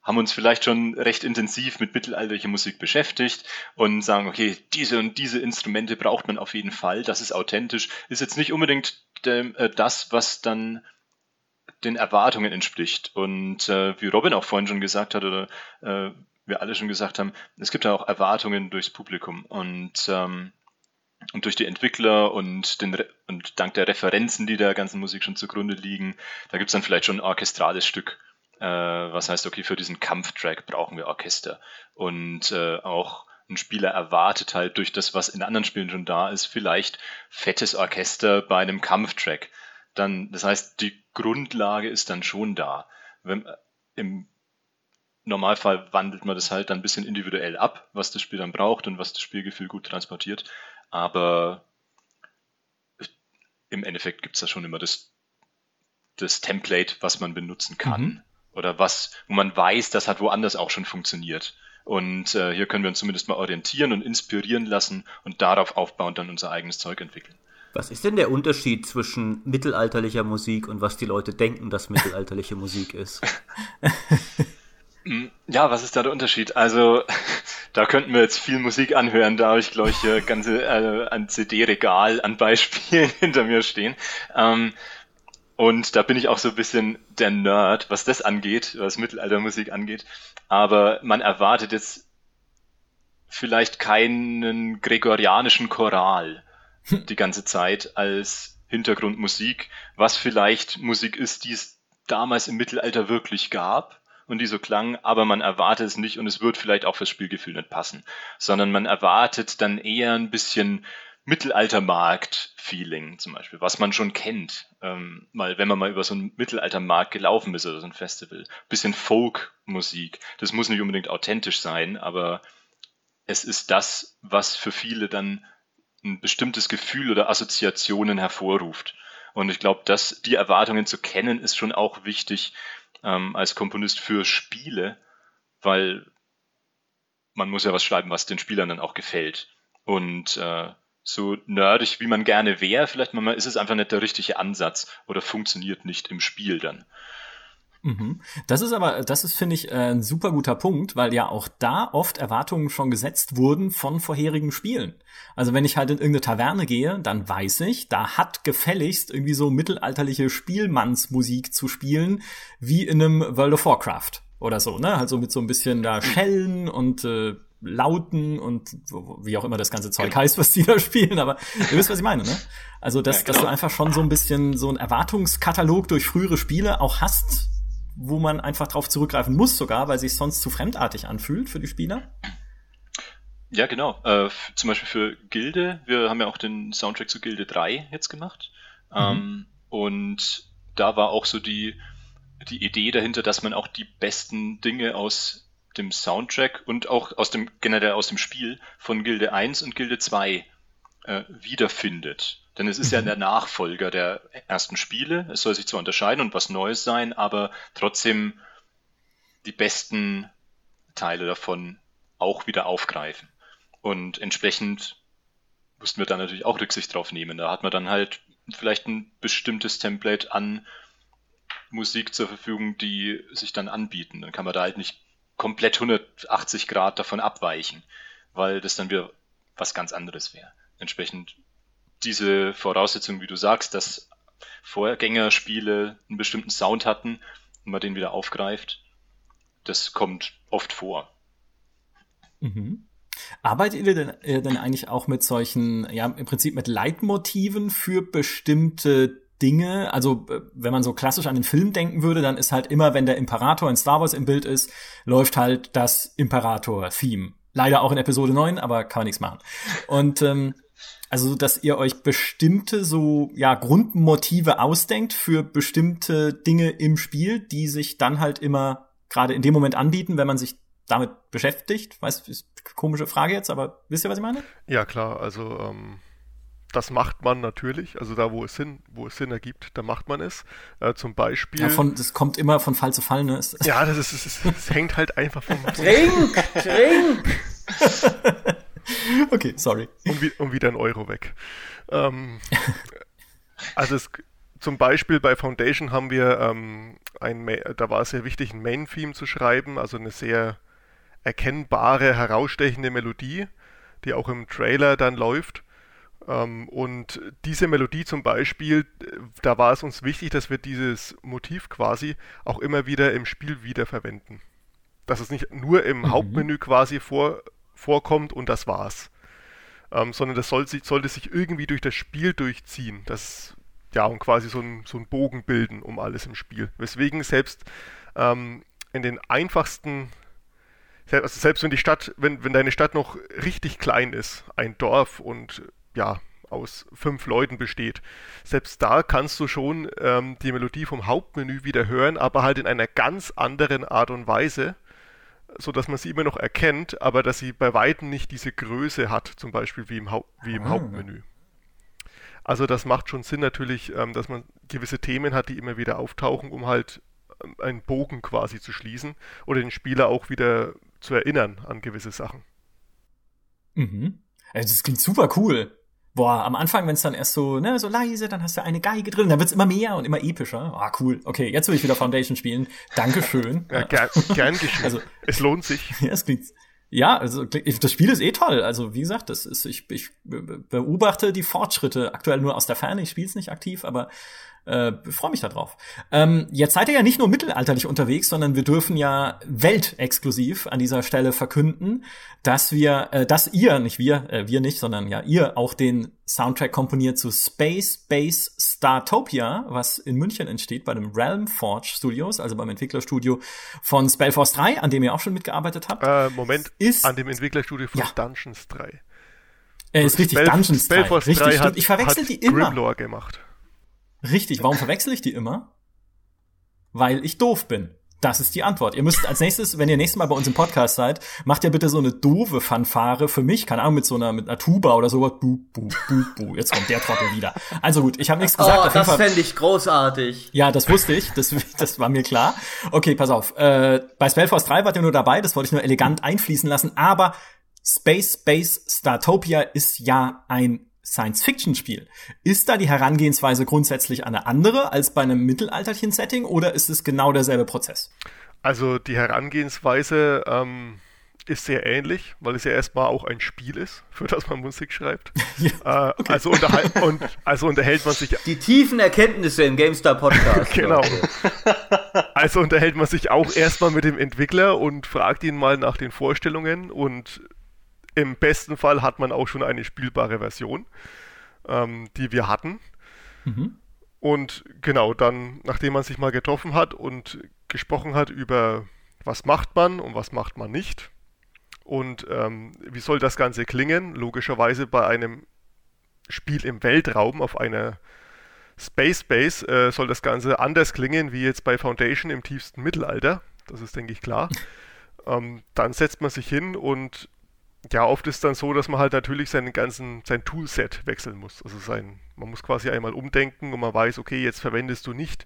haben uns vielleicht schon recht intensiv mit mittelalterlicher Musik beschäftigt und sagen, okay, diese und diese Instrumente braucht man auf jeden Fall, das ist authentisch, ist jetzt nicht unbedingt de, äh, das, was dann den Erwartungen entspricht. Und äh, wie Robin auch vorhin schon gesagt hat, oder äh, wir alle schon gesagt haben, es gibt ja auch Erwartungen durchs Publikum und, ähm, und durch die Entwickler und, den, und dank der Referenzen, die der ganzen Musik schon zugrunde liegen, da gibt es dann vielleicht schon ein orchestrales Stück äh, was heißt, okay, für diesen Kampftrack brauchen wir Orchester. Und äh, auch ein Spieler erwartet halt durch das, was in anderen Spielen schon da ist, vielleicht fettes Orchester bei einem Kampftrack. Dann, das heißt, die Grundlage ist dann schon da. Wenn, Im Normalfall wandelt man das halt dann ein bisschen individuell ab, was das Spiel dann braucht und was das Spielgefühl gut transportiert. Aber im Endeffekt gibt es da schon immer das, das Template, was man benutzen kann. Mhm oder was, wo man weiß, das hat woanders auch schon funktioniert. Und äh, hier können wir uns zumindest mal orientieren und inspirieren lassen und darauf aufbauend dann unser eigenes Zeug entwickeln. Was ist denn der Unterschied zwischen mittelalterlicher Musik und was die Leute denken, dass mittelalterliche Musik ist? Ja, was ist da der Unterschied? Also, da könnten wir jetzt viel Musik anhören. Da habe ich, glaube ich, ganze äh, ein CD-Regal an Beispielen hinter mir stehen. Ähm, und da bin ich auch so ein bisschen der Nerd, was das angeht, was Mittelaltermusik angeht. Aber man erwartet jetzt vielleicht keinen gregorianischen Choral die ganze Zeit als Hintergrundmusik, was vielleicht Musik ist, die es damals im Mittelalter wirklich gab und die so klang, aber man erwartet es nicht und es wird vielleicht auch fürs Spielgefühl nicht passen, sondern man erwartet dann eher ein bisschen Mittelaltermarkt-Feeling zum Beispiel, was man schon kennt. Ähm, wenn man mal über so einen Mittelaltermarkt gelaufen ist oder so ein Festival. Bisschen Folk-Musik. Das muss nicht unbedingt authentisch sein, aber es ist das, was für viele dann ein bestimmtes Gefühl oder Assoziationen hervorruft. Und ich glaube, dass die Erwartungen zu kennen, ist schon auch wichtig ähm, als Komponist für Spiele, weil man muss ja was schreiben, was den Spielern dann auch gefällt. Und äh, so nerdig, wie man gerne wäre. Vielleicht manchmal ist es einfach nicht der richtige Ansatz oder funktioniert nicht im Spiel dann. Mhm. Das ist aber, das ist, finde ich, ein super guter Punkt, weil ja auch da oft Erwartungen schon gesetzt wurden von vorherigen Spielen. Also wenn ich halt in irgendeine Taverne gehe, dann weiß ich, da hat gefälligst irgendwie so mittelalterliche Spielmannsmusik zu spielen, wie in einem World of Warcraft oder so, ne? Also mit so ein bisschen da Schellen und äh, Lauten und wie auch immer das ganze Zeug genau. heißt, was die da spielen, aber ihr wisst, was ich meine, ne? Also, dass, ja, genau. dass du einfach schon so ein bisschen so einen Erwartungskatalog durch frühere Spiele auch hast, wo man einfach drauf zurückgreifen muss sogar, weil sich sonst zu fremdartig anfühlt für die Spieler. Ja, genau. Äh, zum Beispiel für Gilde, wir haben ja auch den Soundtrack zu Gilde 3 jetzt gemacht. Mhm. Ähm, und da war auch so die, die Idee dahinter, dass man auch die besten Dinge aus dem Soundtrack und auch aus dem generell aus dem Spiel von Gilde 1 und Gilde 2 äh, wiederfindet. Denn es ist ja mhm. der Nachfolger der ersten Spiele. Es soll sich zwar unterscheiden und was Neues sein, aber trotzdem die besten Teile davon auch wieder aufgreifen. Und entsprechend mussten wir da natürlich auch Rücksicht drauf nehmen. Da hat man dann halt vielleicht ein bestimmtes Template an Musik zur Verfügung, die sich dann anbieten. Dann kann man da halt nicht komplett 180 Grad davon abweichen, weil das dann wieder was ganz anderes wäre. Entsprechend diese Voraussetzung, wie du sagst, dass Vorgängerspiele einen bestimmten Sound hatten und man den wieder aufgreift, das kommt oft vor. Mhm. Arbeitet ihr denn, ihr denn eigentlich auch mit solchen, ja, im Prinzip mit Leitmotiven für bestimmte Dinge? Also, äh, wenn man so klassisch an den Film denken würde, dann ist halt immer, wenn der Imperator in Star Wars im Bild ist, läuft halt das Imperator-Theme. Leider auch in Episode 9, aber kann man nichts machen. Und ähm, also, dass ihr euch bestimmte so ja Grundmotive ausdenkt für bestimmte Dinge im Spiel, die sich dann halt immer gerade in dem Moment anbieten, wenn man sich damit beschäftigt. Weißt du, ist eine komische Frage jetzt, aber wisst ihr, was ich meine? Ja, klar. Also ähm, das macht man natürlich. Also da, wo es Sinn, wo es Sinn ergibt, da macht man es. Äh, zum Beispiel. Ja, von, das kommt immer von Fall zu Fall, ne? ja, das ist, es, es hängt halt einfach vom. Trink, trink. okay, sorry. Und, wie, und, wieder ein Euro weg. Ähm, also es, zum Beispiel bei Foundation haben wir ähm, ein, da war es sehr wichtig, ein Main-Theme zu schreiben, also eine sehr erkennbare, herausstechende Melodie, die auch im Trailer dann läuft. Ähm, und diese Melodie zum Beispiel, da war es uns wichtig, dass wir dieses Motiv quasi auch immer wieder im Spiel wiederverwenden. Dass es nicht nur im mhm. Hauptmenü quasi vor, vorkommt und das war's. Ähm, sondern das soll, sollte sich irgendwie durch das Spiel durchziehen. Das, ja, und quasi so ein, so ein Bogen bilden um alles im Spiel. Weswegen selbst ähm, in den einfachsten also selbst wenn die Stadt, wenn, wenn deine Stadt noch richtig klein ist, ein Dorf und ja, aus fünf Leuten besteht, selbst da kannst du schon ähm, die Melodie vom Hauptmenü wieder hören, aber halt in einer ganz anderen Art und Weise, so dass man sie immer noch erkennt, aber dass sie bei weitem nicht diese Größe hat, zum Beispiel wie im, Haupt, wie im ah. Hauptmenü. Also das macht schon Sinn natürlich, ähm, dass man gewisse Themen hat, die immer wieder auftauchen, um halt ähm, einen Bogen quasi zu schließen oder den Spieler auch wieder zu erinnern an gewisse Sachen. Mhm. Also das klingt super cool. Boah, am Anfang, wenn es dann erst so, ne, so leise, dann hast du eine Geige drin, dann wird's immer mehr und immer epischer. Ah, cool. Okay, jetzt will ich wieder Foundation spielen. Dankeschön. ja, gern, gern geschehen. Also, es lohnt sich. Ja, es klingt, ja, also das Spiel ist eh toll. Also wie gesagt, das ist ich, ich beobachte die Fortschritte aktuell nur aus der Ferne. Ich spiele es nicht aktiv, aber äh, freue mich darauf. Ähm, jetzt seid ihr ja nicht nur mittelalterlich unterwegs, sondern wir dürfen ja weltexklusiv an dieser Stelle verkünden, dass wir, äh, dass ihr, nicht wir, äh, wir nicht, sondern ja ihr auch den Soundtrack komponiert zu Space Base Startopia, was in München entsteht bei dem Realm Forge Studios, also beim Entwicklerstudio von Spellforce 3, an dem ihr auch schon mitgearbeitet habt. Äh, Moment, ist an dem Entwicklerstudio von ja. Dungeons 3. Er ist richtig, Spell, Dungeons Spellforce 3. Richtig, 3 hat, ich verwechsel die immer. Grimlore gemacht. Richtig, warum verwechsel ich die immer? Weil ich doof bin. Das ist die Antwort. Ihr müsst als nächstes, wenn ihr nächstes Mal bei uns im Podcast seid, macht ihr bitte so eine doofe Fanfare für mich, keine Ahnung, mit so einer, mit einer Tuba oder sowas. Bu, bu, bu, bu. Jetzt kommt der Trottel wieder. Also gut, ich habe nichts gesagt. Oh, das fände ich großartig. Ja, das wusste ich, das, das war mir klar. Okay, pass auf. Äh, bei Spellforce 3 wart ihr nur dabei, das wollte ich nur elegant einfließen lassen, aber Space Base Startopia ist ja ein Science-Fiction-Spiel. Ist da die Herangehensweise grundsätzlich eine andere als bei einem mittelalterlichen Setting oder ist es genau derselbe Prozess? Also die Herangehensweise ähm, ist sehr ähnlich, weil es ja erstmal auch ein Spiel ist, für das man Musik schreibt. ja, äh, okay. also, unterhal und, also unterhält man sich. Die tiefen Erkenntnisse im GameStar Podcast. genau. also unterhält man sich auch erstmal mit dem Entwickler und fragt ihn mal nach den Vorstellungen und im besten Fall hat man auch schon eine spielbare Version, ähm, die wir hatten. Mhm. Und genau, dann, nachdem man sich mal getroffen hat und gesprochen hat über, was macht man und was macht man nicht und ähm, wie soll das Ganze klingen, logischerweise bei einem Spiel im Weltraum auf einer Space Base äh, soll das Ganze anders klingen wie jetzt bei Foundation im tiefsten Mittelalter. Das ist, denke ich, klar. Ähm, dann setzt man sich hin und ja, oft ist dann so, dass man halt natürlich seinen ganzen, sein Toolset wechseln muss. Also sein, man muss quasi einmal umdenken und man weiß, okay, jetzt verwendest du nicht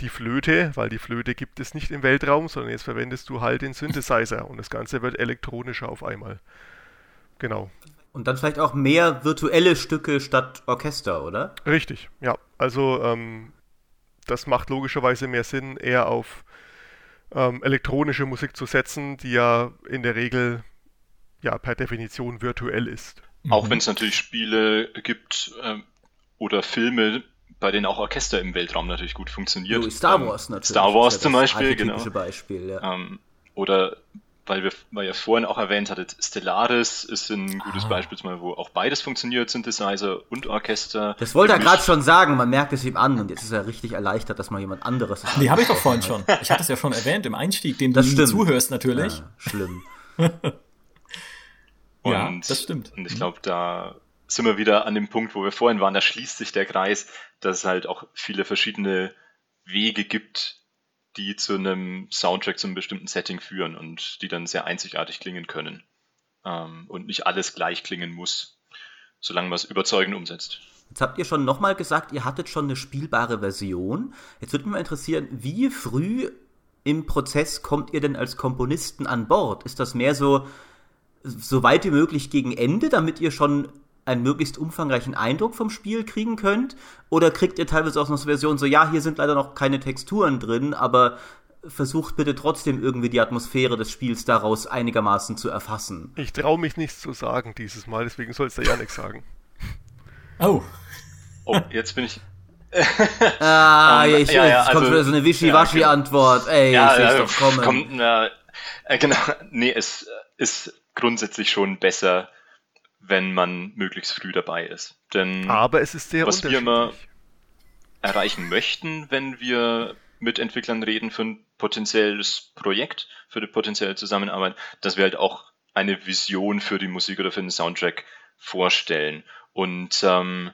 die Flöte, weil die Flöte gibt es nicht im Weltraum, sondern jetzt verwendest du halt den Synthesizer und das Ganze wird elektronischer auf einmal. Genau. Und dann vielleicht auch mehr virtuelle Stücke statt Orchester, oder? Richtig, ja. Also ähm, das macht logischerweise mehr Sinn, eher auf ähm, elektronische Musik zu setzen, die ja in der Regel ja per Definition virtuell ist. Auch mhm. wenn es natürlich Spiele gibt äh, oder Filme, bei denen auch Orchester im Weltraum natürlich gut funktioniert. So, Star ähm, Wars natürlich. Star Wars zum Beispiel, genau. Beispiel, ja. ähm, oder weil wir, weil ihr vorhin auch erwähnt hattet, Stellaris ist ein gutes ah. Beispiel, wo auch beides funktioniert, Synthesizer und Orchester. Das wollte er gerade schon sagen, man merkt es ihm an und jetzt ist er richtig erleichtert, dass mal jemand anderes ist. Nee, habe ich doch vorhin schon. Ich hatte es ja schon erwähnt im Einstieg, dem das du stimmt. zuhörst natürlich. Ja, schlimm. und, ja, das stimmt. Und ich glaube, da sind wir wieder an dem Punkt, wo wir vorhin waren, da schließt sich der Kreis, dass es halt auch viele verschiedene Wege gibt, die zu einem Soundtrack zu einem bestimmten Setting führen und die dann sehr einzigartig klingen können. Ähm, und nicht alles gleich klingen muss, solange man es überzeugend umsetzt. Jetzt habt ihr schon nochmal gesagt, ihr hattet schon eine spielbare Version. Jetzt würde mich mal interessieren, wie früh im Prozess kommt ihr denn als Komponisten an Bord? Ist das mehr so, so weit wie möglich gegen Ende, damit ihr schon einen möglichst umfangreichen Eindruck vom Spiel kriegen könnt? Oder kriegt ihr teilweise auch noch so Versionen so, ja, hier sind leider noch keine Texturen drin, aber versucht bitte trotzdem irgendwie die Atmosphäre des Spiels daraus einigermaßen zu erfassen? Ich traue mich nichts zu sagen dieses Mal, deswegen sollst du ja nichts sagen. Oh. Oh, jetzt bin ich. ah, um, ich, ja, ja, kommt also, wieder so eine Wischiwaschi-Antwort. Ey, ja, ich ja, doch kommen. Kommt, na, äh, genau, nee, es ist grundsätzlich schon besser, wenn man möglichst früh dabei ist. Denn Aber es ist sehr was wir immer erreichen möchten, wenn wir mit Entwicklern reden für ein potenzielles Projekt, für eine potenzielle Zusammenarbeit, dass wir halt auch eine Vision für die Musik oder für den Soundtrack vorstellen. Und ähm,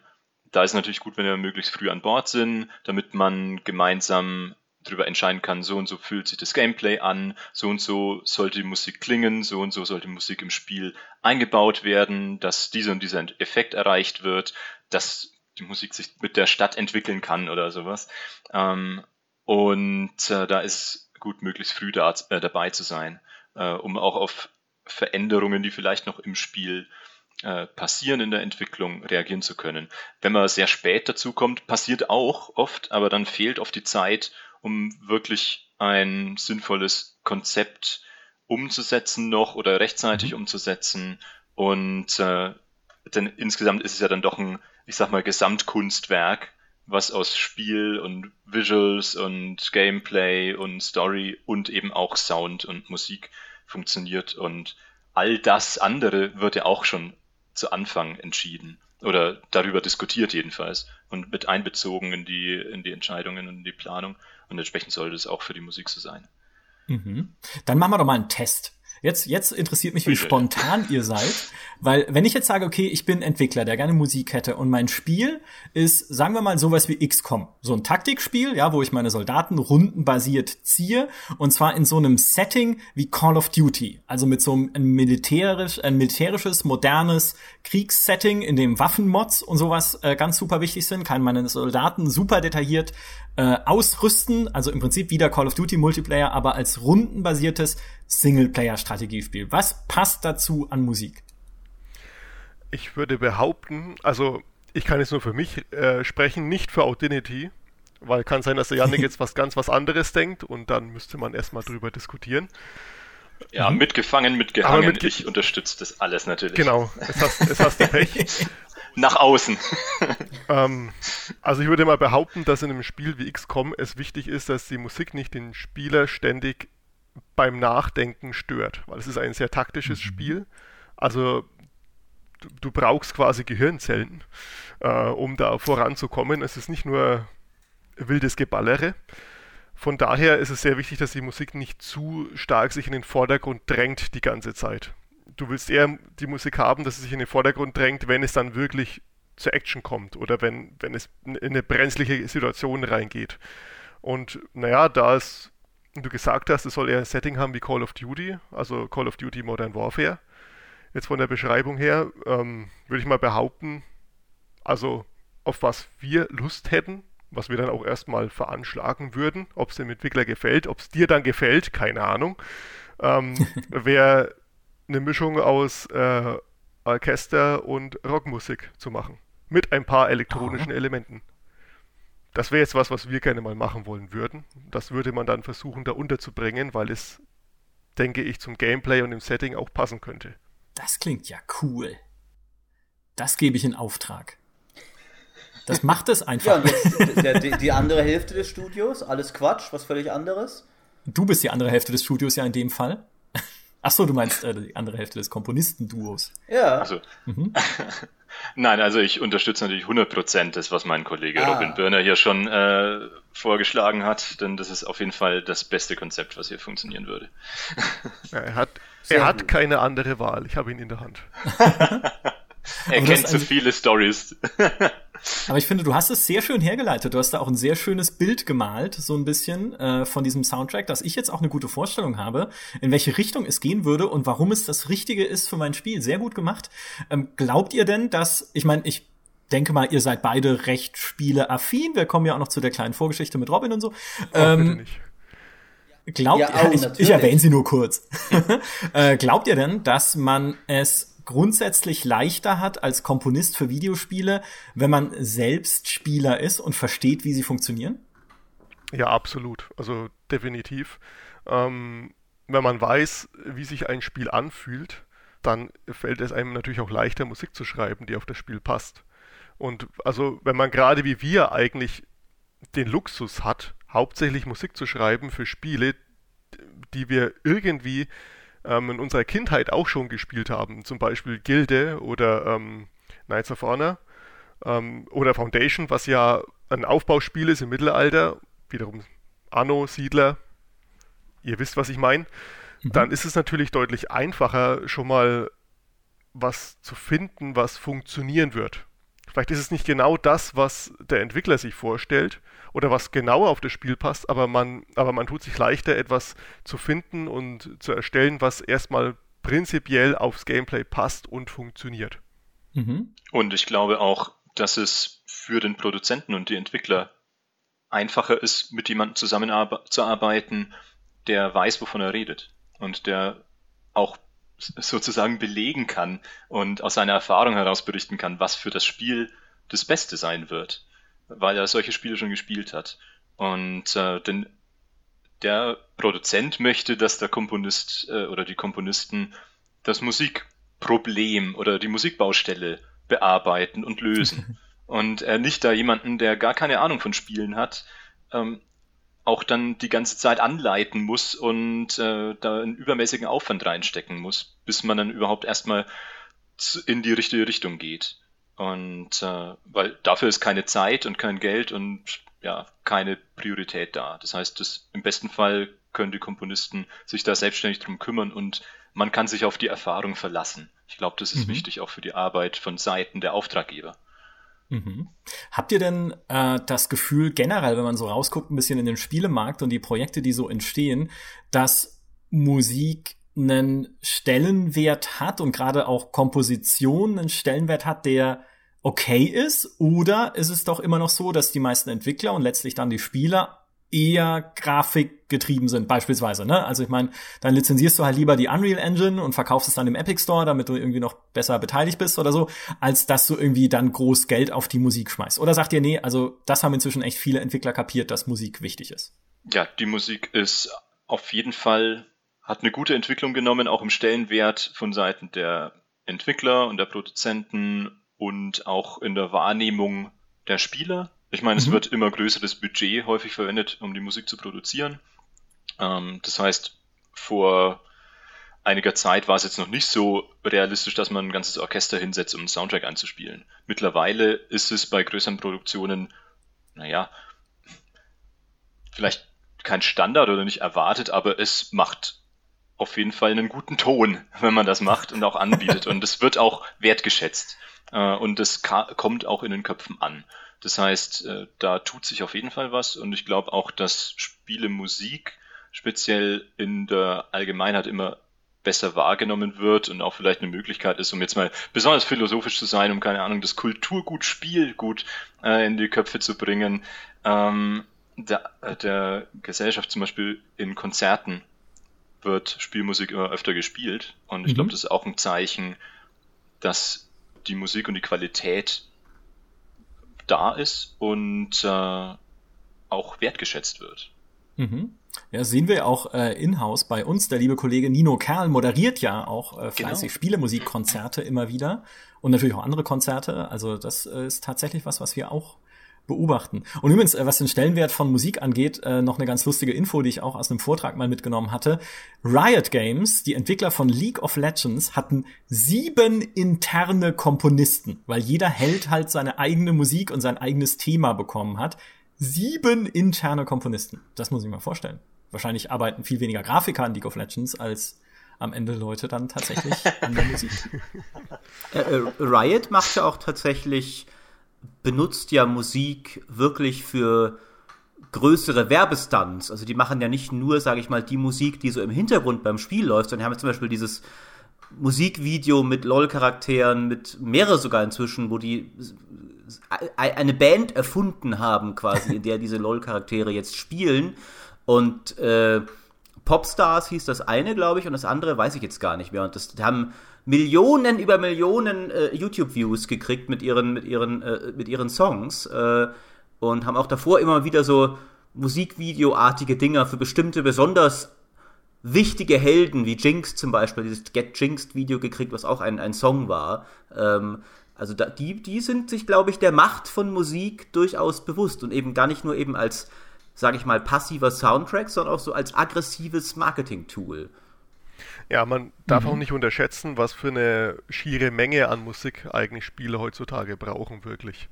da ist natürlich gut, wenn wir möglichst früh an Bord sind, damit man gemeinsam darüber entscheiden kann, so und so fühlt sich das Gameplay an, so und so sollte die Musik klingen, so und so sollte Musik im Spiel eingebaut werden, dass dieser und dieser Effekt erreicht wird, dass die Musik sich mit der Stadt entwickeln kann oder sowas. Ähm, und äh, da ist gut, möglichst früh da, äh, dabei zu sein, äh, um auch auf Veränderungen, die vielleicht noch im Spiel äh, passieren in der Entwicklung, reagieren zu können. Wenn man sehr spät dazu kommt, passiert auch oft, aber dann fehlt oft die Zeit, um wirklich ein sinnvolles Konzept umzusetzen noch oder rechtzeitig mhm. umzusetzen. Und äh, denn insgesamt ist es ja dann doch ein, ich sag mal, Gesamtkunstwerk, was aus Spiel und Visuals und Gameplay und Story und eben auch Sound und Musik funktioniert. Und all das andere wird ja auch schon zu Anfang entschieden oder darüber diskutiert jedenfalls und mit einbezogen in die, in die Entscheidungen und die Planung. Und entsprechend sollte es auch für die Musik so sein. Mhm. Dann machen wir doch mal einen Test. Jetzt, jetzt interessiert mich, wie spontan ihr seid. Weil, wenn ich jetzt sage, okay, ich bin Entwickler, der gerne Musik hätte und mein Spiel ist, sagen wir mal, sowas wie XCOM. So ein Taktikspiel, ja, wo ich meine Soldaten rundenbasiert ziehe. Und zwar in so einem Setting wie Call of Duty. Also mit so einem militärisch, ein militärisches, modernes Kriegssetting, in dem Waffenmods und sowas äh, ganz super wichtig sind. Kann meine Soldaten super detailliert äh, ausrüsten. Also im Prinzip wieder Call of Duty Multiplayer, aber als rundenbasiertes Singleplayer-Strategiespiel. Was passt dazu an Musik? Ich würde behaupten, also ich kann jetzt nur für mich äh, sprechen, nicht für Audinity, weil kann sein, dass der Janik jetzt was ganz was anderes denkt und dann müsste man erstmal drüber diskutieren. Ja, mhm. mitgefangen, mitgehangen. Mit ich unterstütze das alles natürlich. Genau, es hast, es hast du Pech. Nach außen. ähm, also ich würde mal behaupten, dass in einem Spiel wie XCOM es wichtig ist, dass die Musik nicht den Spieler ständig beim Nachdenken stört, weil es ist ein sehr taktisches mhm. Spiel. Also du, du, brauchst quasi Gehirnzellen, äh, um da voranzukommen. Es ist nicht nur wildes Geballere. Von daher ist es sehr wichtig, dass die Musik nicht zu stark sich in den Vordergrund drängt die ganze Zeit. Du willst eher die Musik haben, dass sie sich in den Vordergrund drängt, wenn es dann wirklich zur Action kommt oder wenn, wenn es in eine brenzliche Situation reingeht. Und naja, da es du gesagt hast, es soll eher ein Setting haben wie Call of Duty, also Call of Duty Modern Warfare. Jetzt von der Beschreibung her ähm, würde ich mal behaupten, also auf was wir Lust hätten, was wir dann auch erstmal veranschlagen würden, ob es dem Entwickler gefällt, ob es dir dann gefällt, keine Ahnung, ähm, wäre eine Mischung aus äh, Orchester und Rockmusik zu machen. Mit ein paar elektronischen Aha. Elementen das wäre jetzt was, was wir gerne mal machen wollen würden. Das würde man dann versuchen, da unterzubringen, weil es, denke ich, zum Gameplay und dem Setting auch passen könnte. Das klingt ja cool. Das gebe ich in Auftrag. Das macht es einfach. Ja, jetzt der, die, die andere Hälfte des Studios, alles Quatsch, was völlig anderes. Du bist die andere Hälfte des Studios ja in dem Fall. Ach so, du meinst äh, die andere Hälfte des Komponistenduos. Ja. Also, mhm. Nein, also ich unterstütze natürlich 100% das, was mein Kollege ah. Robin Börner hier schon äh, vorgeschlagen hat, denn das ist auf jeden Fall das beste Konzept, was hier funktionieren würde. Ja, er hat, er hat keine andere Wahl. Ich habe ihn in der Hand. er kennt zu viele Stories. Aber ich finde, du hast es sehr schön hergeleitet. Du hast da auch ein sehr schönes Bild gemalt, so ein bisschen äh, von diesem Soundtrack, dass ich jetzt auch eine gute Vorstellung habe, in welche Richtung es gehen würde und warum es das Richtige ist für mein Spiel. Sehr gut gemacht. Ähm, glaubt ihr denn, dass, ich meine, ich denke mal, ihr seid beide recht spieleaffin. Wir kommen ja auch noch zu der kleinen Vorgeschichte mit Robin und so. Ähm, Glaubt ja, ihr, ich, ich erwähne sie nur kurz. äh, glaubt ihr denn, dass man es grundsätzlich leichter hat als Komponist für Videospiele, wenn man selbst Spieler ist und versteht, wie sie funktionieren? Ja, absolut. Also definitiv. Ähm, wenn man weiß, wie sich ein Spiel anfühlt, dann fällt es einem natürlich auch leichter, Musik zu schreiben, die auf das Spiel passt. Und also, wenn man gerade wie wir eigentlich den Luxus hat, hauptsächlich Musik zu schreiben für Spiele, die wir irgendwie ähm, in unserer Kindheit auch schon gespielt haben. Zum Beispiel Gilde oder ähm, Knights of Honor ähm, oder Foundation, was ja ein Aufbauspiel ist im Mittelalter. Wiederum Anno, Siedler. Ihr wisst, was ich meine. Mhm. Dann ist es natürlich deutlich einfacher, schon mal was zu finden, was funktionieren wird. Vielleicht ist es nicht genau das, was der Entwickler sich vorstellt, oder was genauer auf das Spiel passt, aber man, aber man tut sich leichter, etwas zu finden und zu erstellen, was erstmal prinzipiell aufs Gameplay passt und funktioniert. Mhm. Und ich glaube auch, dass es für den Produzenten und die Entwickler einfacher ist, mit jemandem zusammenzuarbeiten, der weiß, wovon er redet und der auch sozusagen belegen kann und aus seiner Erfahrung heraus berichten kann, was für das Spiel das Beste sein wird weil er solche Spiele schon gespielt hat. Und äh, denn der Produzent möchte, dass der Komponist äh, oder die Komponisten das Musikproblem oder die Musikbaustelle bearbeiten und lösen. und er nicht da jemanden, der gar keine Ahnung von Spielen hat, ähm, auch dann die ganze Zeit anleiten muss und äh, da einen übermäßigen Aufwand reinstecken muss, bis man dann überhaupt erstmal in die richtige Richtung geht. Und äh, weil dafür ist keine Zeit und kein Geld und ja, keine Priorität da. Das heißt, das, im besten Fall können die Komponisten sich da selbstständig drum kümmern und man kann sich auf die Erfahrung verlassen. Ich glaube, das ist mhm. wichtig auch für die Arbeit von Seiten der Auftraggeber. Mhm. Habt ihr denn äh, das Gefühl generell, wenn man so rausguckt, ein bisschen in den Spielemarkt und die Projekte, die so entstehen, dass Musik einen Stellenwert hat und gerade auch Komposition einen Stellenwert hat, der okay ist? Oder ist es doch immer noch so, dass die meisten Entwickler und letztlich dann die Spieler eher grafikgetrieben sind, beispielsweise. Ne? Also ich meine, dann lizenzierst du halt lieber die Unreal Engine und verkaufst es dann im Epic Store, damit du irgendwie noch besser beteiligt bist oder so, als dass du irgendwie dann groß Geld auf die Musik schmeißt. Oder sagt ihr, nee, also das haben inzwischen echt viele Entwickler kapiert, dass Musik wichtig ist. Ja, die Musik ist auf jeden Fall hat eine gute Entwicklung genommen, auch im Stellenwert von Seiten der Entwickler und der Produzenten und auch in der Wahrnehmung der Spieler. Ich meine, mhm. es wird immer größeres Budget häufig verwendet, um die Musik zu produzieren. Ähm, das heißt, vor einiger Zeit war es jetzt noch nicht so realistisch, dass man ein ganzes Orchester hinsetzt, um einen Soundtrack einzuspielen. Mittlerweile ist es bei größeren Produktionen, naja, vielleicht kein Standard oder nicht erwartet, aber es macht auf jeden Fall einen guten Ton, wenn man das macht und auch anbietet. und es wird auch wertgeschätzt. Äh, und es kommt auch in den Köpfen an. Das heißt, äh, da tut sich auf jeden Fall was. Und ich glaube auch, dass Spiele Musik speziell in der Allgemeinheit immer besser wahrgenommen wird und auch vielleicht eine Möglichkeit ist, um jetzt mal besonders philosophisch zu sein, um keine Ahnung, das Kulturgut, Spielgut äh, in die Köpfe zu bringen. Ähm, der, der Gesellschaft zum Beispiel in Konzerten wird Spielmusik immer öfter gespielt. Und ich mhm. glaube, das ist auch ein Zeichen, dass die Musik und die Qualität da ist und äh, auch wertgeschätzt wird. Mhm. Ja, sehen wir auch äh, in-house bei uns. Der liebe Kollege Nino Kerl moderiert ja auch äh, fleißig genau. Spielemusikkonzerte immer wieder und natürlich auch andere Konzerte. Also das äh, ist tatsächlich was, was wir auch beobachten. Und übrigens, äh, was den Stellenwert von Musik angeht, äh, noch eine ganz lustige Info, die ich auch aus einem Vortrag mal mitgenommen hatte. Riot Games, die Entwickler von League of Legends, hatten sieben interne Komponisten, weil jeder Held halt seine eigene Musik und sein eigenes Thema bekommen hat. Sieben interne Komponisten. Das muss ich mal vorstellen. Wahrscheinlich arbeiten viel weniger Grafiker an League of Legends als am Ende Leute dann tatsächlich an der Musik. Äh, Riot macht ja auch tatsächlich benutzt ja Musik wirklich für größere Werbestunts. Also die machen ja nicht nur, sage ich mal, die Musik, die so im Hintergrund beim Spiel läuft, sondern haben zum Beispiel dieses Musikvideo mit LOL-Charakteren, mit mehrere sogar inzwischen, wo die eine Band erfunden haben, quasi, in der diese LOL-Charaktere jetzt spielen. Und äh, Popstars hieß das eine, glaube ich, und das andere weiß ich jetzt gar nicht mehr. Und das haben Millionen über Millionen äh, YouTube-Views gekriegt mit ihren, mit ihren, äh, mit ihren Songs äh, und haben auch davor immer wieder so Musikvideoartige Dinger für bestimmte besonders wichtige Helden, wie Jinx zum Beispiel, dieses Get Jinxed Video gekriegt, was auch ein, ein Song war. Ähm, also da, die, die sind sich, glaube ich, der Macht von Musik durchaus bewusst und eben gar nicht nur eben als, sage ich mal, passiver Soundtrack, sondern auch so als aggressives Marketing-Tool. Ja, man darf mhm. auch nicht unterschätzen, was für eine schiere Menge an Musik eigentlich Spiele heutzutage brauchen, wirklich.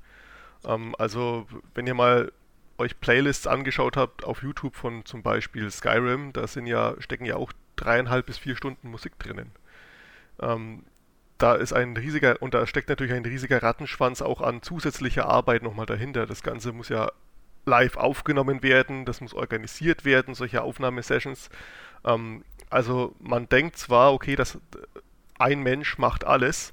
Ähm, also, wenn ihr mal euch Playlists angeschaut habt auf YouTube von zum Beispiel Skyrim, da sind ja, stecken ja auch dreieinhalb bis vier Stunden Musik drinnen. Ähm, da ist ein riesiger, und da steckt natürlich ein riesiger Rattenschwanz auch an zusätzlicher Arbeit nochmal dahinter. Das Ganze muss ja live aufgenommen werden, das muss organisiert werden, solche Aufnahmesessions. Ähm, also man denkt zwar, okay, dass ein Mensch macht alles,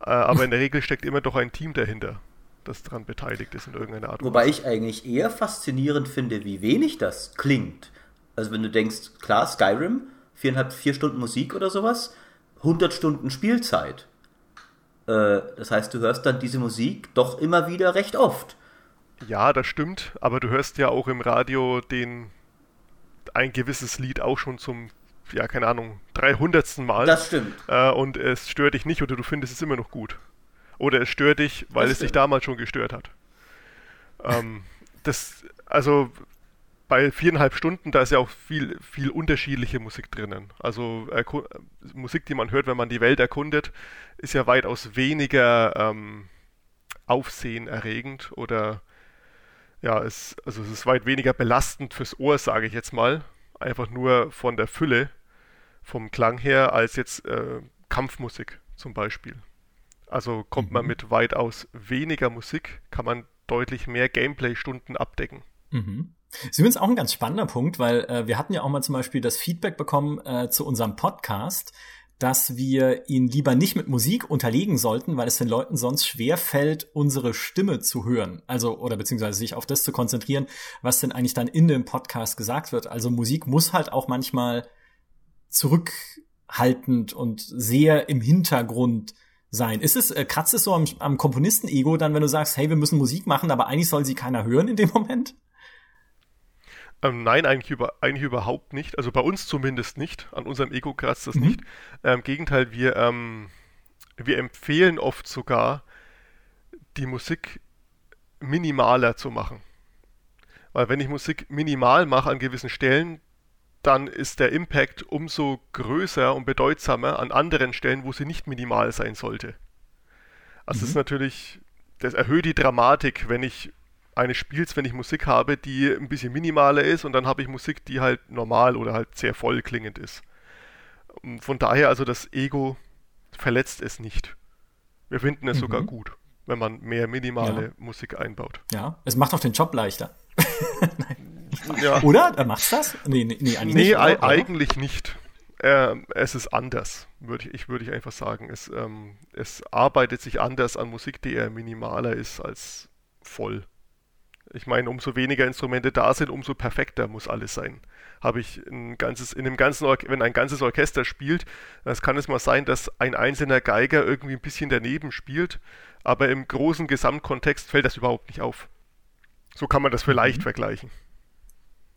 äh, aber in der Regel steckt immer doch ein Team dahinter, das daran beteiligt ist in irgendeiner Art und Wobei ich eigentlich eher faszinierend finde, wie wenig das klingt. Also wenn du denkst, klar, Skyrim, viereinhalb, vier Stunden Musik oder sowas, 100 Stunden Spielzeit. Äh, das heißt, du hörst dann diese Musik doch immer wieder recht oft. Ja, das stimmt, aber du hörst ja auch im Radio den ein gewisses Lied auch schon zum ja, keine Ahnung, 300. Mal. Das stimmt. Äh, und es stört dich nicht oder du findest es immer noch gut. Oder es stört dich, weil das es stimmt. dich damals schon gestört hat. Ähm, das, also bei viereinhalb Stunden, da ist ja auch viel, viel unterschiedliche Musik drinnen. Also Musik, die man hört, wenn man die Welt erkundet, ist ja weitaus weniger ähm, aufsehenerregend oder ja, es, also es ist weit weniger belastend fürs Ohr, sage ich jetzt mal. Einfach nur von der Fülle vom Klang her als jetzt äh, Kampfmusik zum Beispiel. Also kommt mhm. man mit weitaus weniger Musik, kann man deutlich mehr Gameplay-Stunden abdecken. Mhm. Das ist übrigens auch ein ganz spannender Punkt, weil äh, wir hatten ja auch mal zum Beispiel das Feedback bekommen äh, zu unserem Podcast, dass wir ihn lieber nicht mit Musik unterlegen sollten, weil es den Leuten sonst schwer fällt, unsere Stimme zu hören. Also, oder beziehungsweise sich auf das zu konzentrieren, was denn eigentlich dann in dem Podcast gesagt wird. Also Musik muss halt auch manchmal zurückhaltend und sehr im Hintergrund sein. Ist es, äh, kratzt es so am, am Komponisten-Ego dann, wenn du sagst, hey, wir müssen Musik machen, aber eigentlich soll sie keiner hören in dem Moment? Ähm, nein, eigentlich, über, eigentlich überhaupt nicht. Also bei uns zumindest nicht. An unserem Ego kratzt das mhm. nicht. Im Gegenteil, wir, ähm, wir empfehlen oft sogar, die Musik minimaler zu machen. Weil wenn ich Musik minimal mache an gewissen Stellen, dann ist der Impact umso größer und bedeutsamer an anderen Stellen, wo sie nicht minimal sein sollte. Also mhm. das ist natürlich, das erhöht die Dramatik, wenn ich eines Spiels, wenn ich Musik habe, die ein bisschen minimaler ist und dann habe ich Musik, die halt normal oder halt sehr voll klingend ist. Von daher also das Ego verletzt es nicht. Wir finden es mhm. sogar gut, wenn man mehr minimale ja. Musik einbaut. Ja, es macht auch den Job leichter. Ja. Oder? Er macht das? Nee, nee, nee eigentlich nee, nicht. Eigentlich nicht. Ähm, es ist anders, würde ich, ich, würd ich einfach sagen. Es, ähm, es arbeitet sich anders an Musik, die eher minimaler ist als voll. Ich meine, umso weniger Instrumente da sind, umso perfekter muss alles sein. Habe ich ein ganzes, in einem ganzen Or wenn ein ganzes Orchester spielt, das kann es mal sein, dass ein einzelner Geiger irgendwie ein bisschen daneben spielt, aber im großen Gesamtkontext fällt das überhaupt nicht auf. So kann man das vielleicht mhm. vergleichen.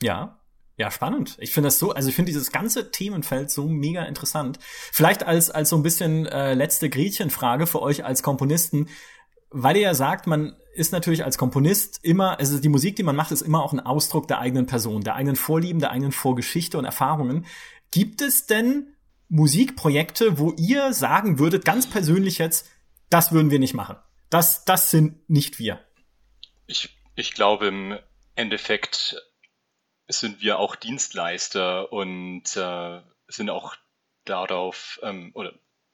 Ja. Ja, spannend. Ich finde das so, also ich finde dieses ganze Themenfeld so mega interessant. Vielleicht als, als so ein bisschen äh, letzte Gretchenfrage für euch als Komponisten, weil ihr ja sagt, man ist natürlich als Komponist immer, also die Musik, die man macht, ist immer auch ein Ausdruck der eigenen Person, der eigenen Vorlieben, der eigenen Vorgeschichte und Erfahrungen. Gibt es denn Musikprojekte, wo ihr sagen würdet, ganz persönlich jetzt, das würden wir nicht machen? Das, das sind nicht wir. Ich, ich glaube, im Endeffekt sind wir auch Dienstleister und äh, sind auch darauf ähm, oder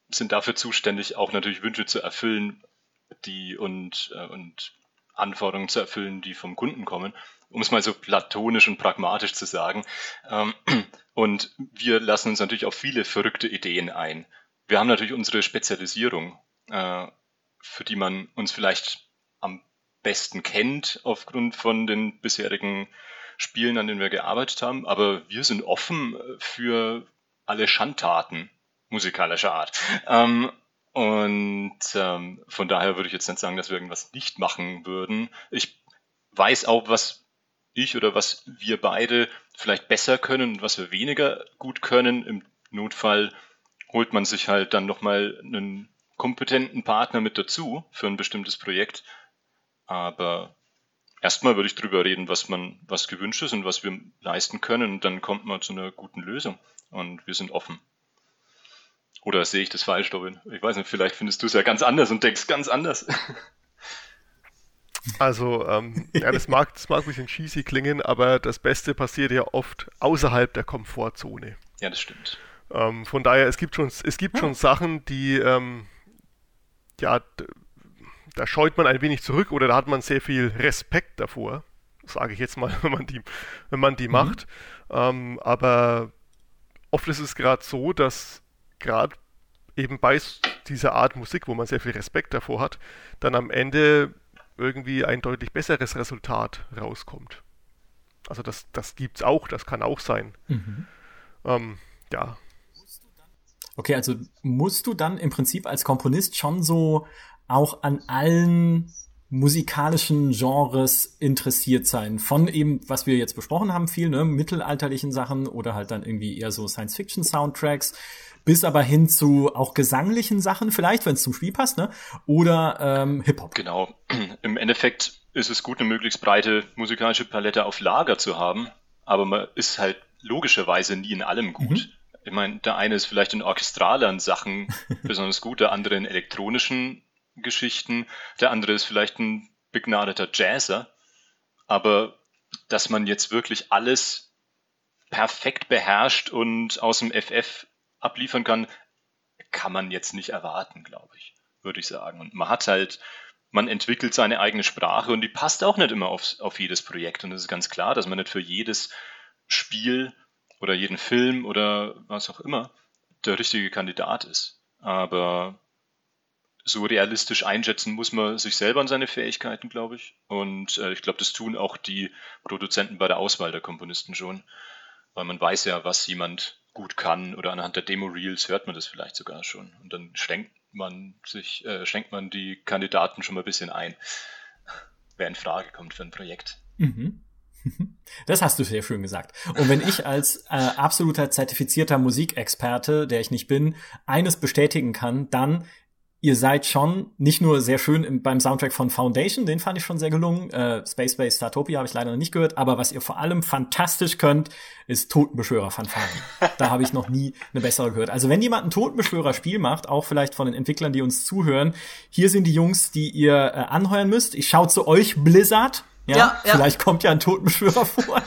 sind dafür zuständig, auch natürlich Wünsche zu erfüllen, die und, äh, und Anforderungen zu erfüllen, die vom Kunden kommen, um es mal so platonisch und pragmatisch zu sagen. Ähm, und wir lassen uns natürlich auf viele verrückte Ideen ein. Wir haben natürlich unsere Spezialisierung, äh, für die man uns vielleicht am besten kennt aufgrund von den bisherigen Spielen, an denen wir gearbeitet haben, aber wir sind offen für alle Schandtaten musikalischer Art. Ähm, und ähm, von daher würde ich jetzt nicht sagen, dass wir irgendwas nicht machen würden. Ich weiß auch, was ich oder was wir beide vielleicht besser können und was wir weniger gut können. Im Notfall holt man sich halt dann nochmal einen kompetenten Partner mit dazu für ein bestimmtes Projekt. Aber erstmal würde ich darüber reden, was man, was gewünscht ist und was wir leisten können. Und dann kommt man zu einer guten Lösung. Und wir sind offen. Oder sehe ich das falsch, Robin? Ich weiß nicht, vielleicht findest du es ja ganz anders und denkst ganz anders. Also, ähm, ja, das mag, das mag ein bisschen cheesy klingen, aber das Beste passiert ja oft außerhalb der Komfortzone. Ja, das stimmt. Ähm, von daher, es gibt schon, es gibt schon Sachen, die, ähm, ja, da scheut man ein wenig zurück oder da hat man sehr viel Respekt davor, sage ich jetzt mal, wenn man die, wenn man die mhm. macht. Ähm, aber oft ist es gerade so, dass gerade eben bei dieser Art Musik, wo man sehr viel Respekt davor hat, dann am Ende irgendwie ein deutlich besseres Resultat rauskommt. Also das, das es auch, das kann auch sein. Mhm. Ähm, ja. Okay, also musst du dann im Prinzip als Komponist schon so auch an allen musikalischen Genres interessiert sein. Von eben, was wir jetzt besprochen haben, viel, ne, mittelalterlichen Sachen oder halt dann irgendwie eher so Science-Fiction-Soundtracks bis aber hin zu auch gesanglichen Sachen vielleicht, wenn es zum Spiel passt, ne? Oder ähm, Hip-Hop. Genau. Im Endeffekt ist es gut, eine möglichst breite musikalische Palette auf Lager zu haben, aber man ist halt logischerweise nie in allem gut. Mhm. Ich meine, der eine ist vielleicht in orchestraleren Sachen besonders gut, der andere in elektronischen Geschichten, der andere ist vielleicht ein begnadeter Jazzer, aber dass man jetzt wirklich alles perfekt beherrscht und aus dem FF abliefern kann, kann man jetzt nicht erwarten, glaube ich, würde ich sagen. Und man hat halt, man entwickelt seine eigene Sprache und die passt auch nicht immer auf, auf jedes Projekt. Und es ist ganz klar, dass man nicht für jedes Spiel oder jeden Film oder was auch immer der richtige Kandidat ist. Aber so realistisch einschätzen muss man sich selber und seine Fähigkeiten, glaube ich. Und äh, ich glaube, das tun auch die Produzenten bei der Auswahl der Komponisten schon. Weil man weiß ja, was jemand gut kann oder anhand der Demo-Reels hört man das vielleicht sogar schon. Und dann schenkt man sich, äh, schenkt man die Kandidaten schon mal ein bisschen ein, wer in Frage kommt für ein Projekt. Mhm. Das hast du sehr schön gesagt. Und wenn ich als äh, absoluter zertifizierter Musikexperte, der ich nicht bin, eines bestätigen kann, dann ihr seid schon nicht nur sehr schön im, beim Soundtrack von Foundation, den fand ich schon sehr gelungen. Äh, Space Base Startopia habe ich leider noch nicht gehört, aber was ihr vor allem fantastisch könnt, ist Totenbeschwörer-Fanfaren. da habe ich noch nie eine bessere gehört. Also wenn jemand ein Totenbeschwörer-Spiel macht, auch vielleicht von den Entwicklern, die uns zuhören, hier sind die Jungs, die ihr äh, anheuern müsst. Ich schaue zu euch, Blizzard. Ja, ja, ja, vielleicht kommt ja ein Totenbeschwörer vor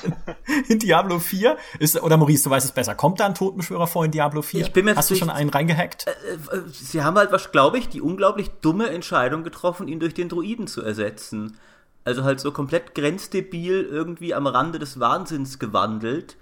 in, Diablo 4. Ist, oder Maurice, du weißt es besser. Kommt da ein Totenbeschwörer vor in Diablo 4? Ich bin mir Hast du schon einen reingehackt? Äh, äh, sie haben halt, was glaube ich, die unglaublich dumme Entscheidung getroffen, ihn durch den Druiden zu ersetzen. Also halt so komplett grenzdebil irgendwie am Rande des Wahnsinns gewandelt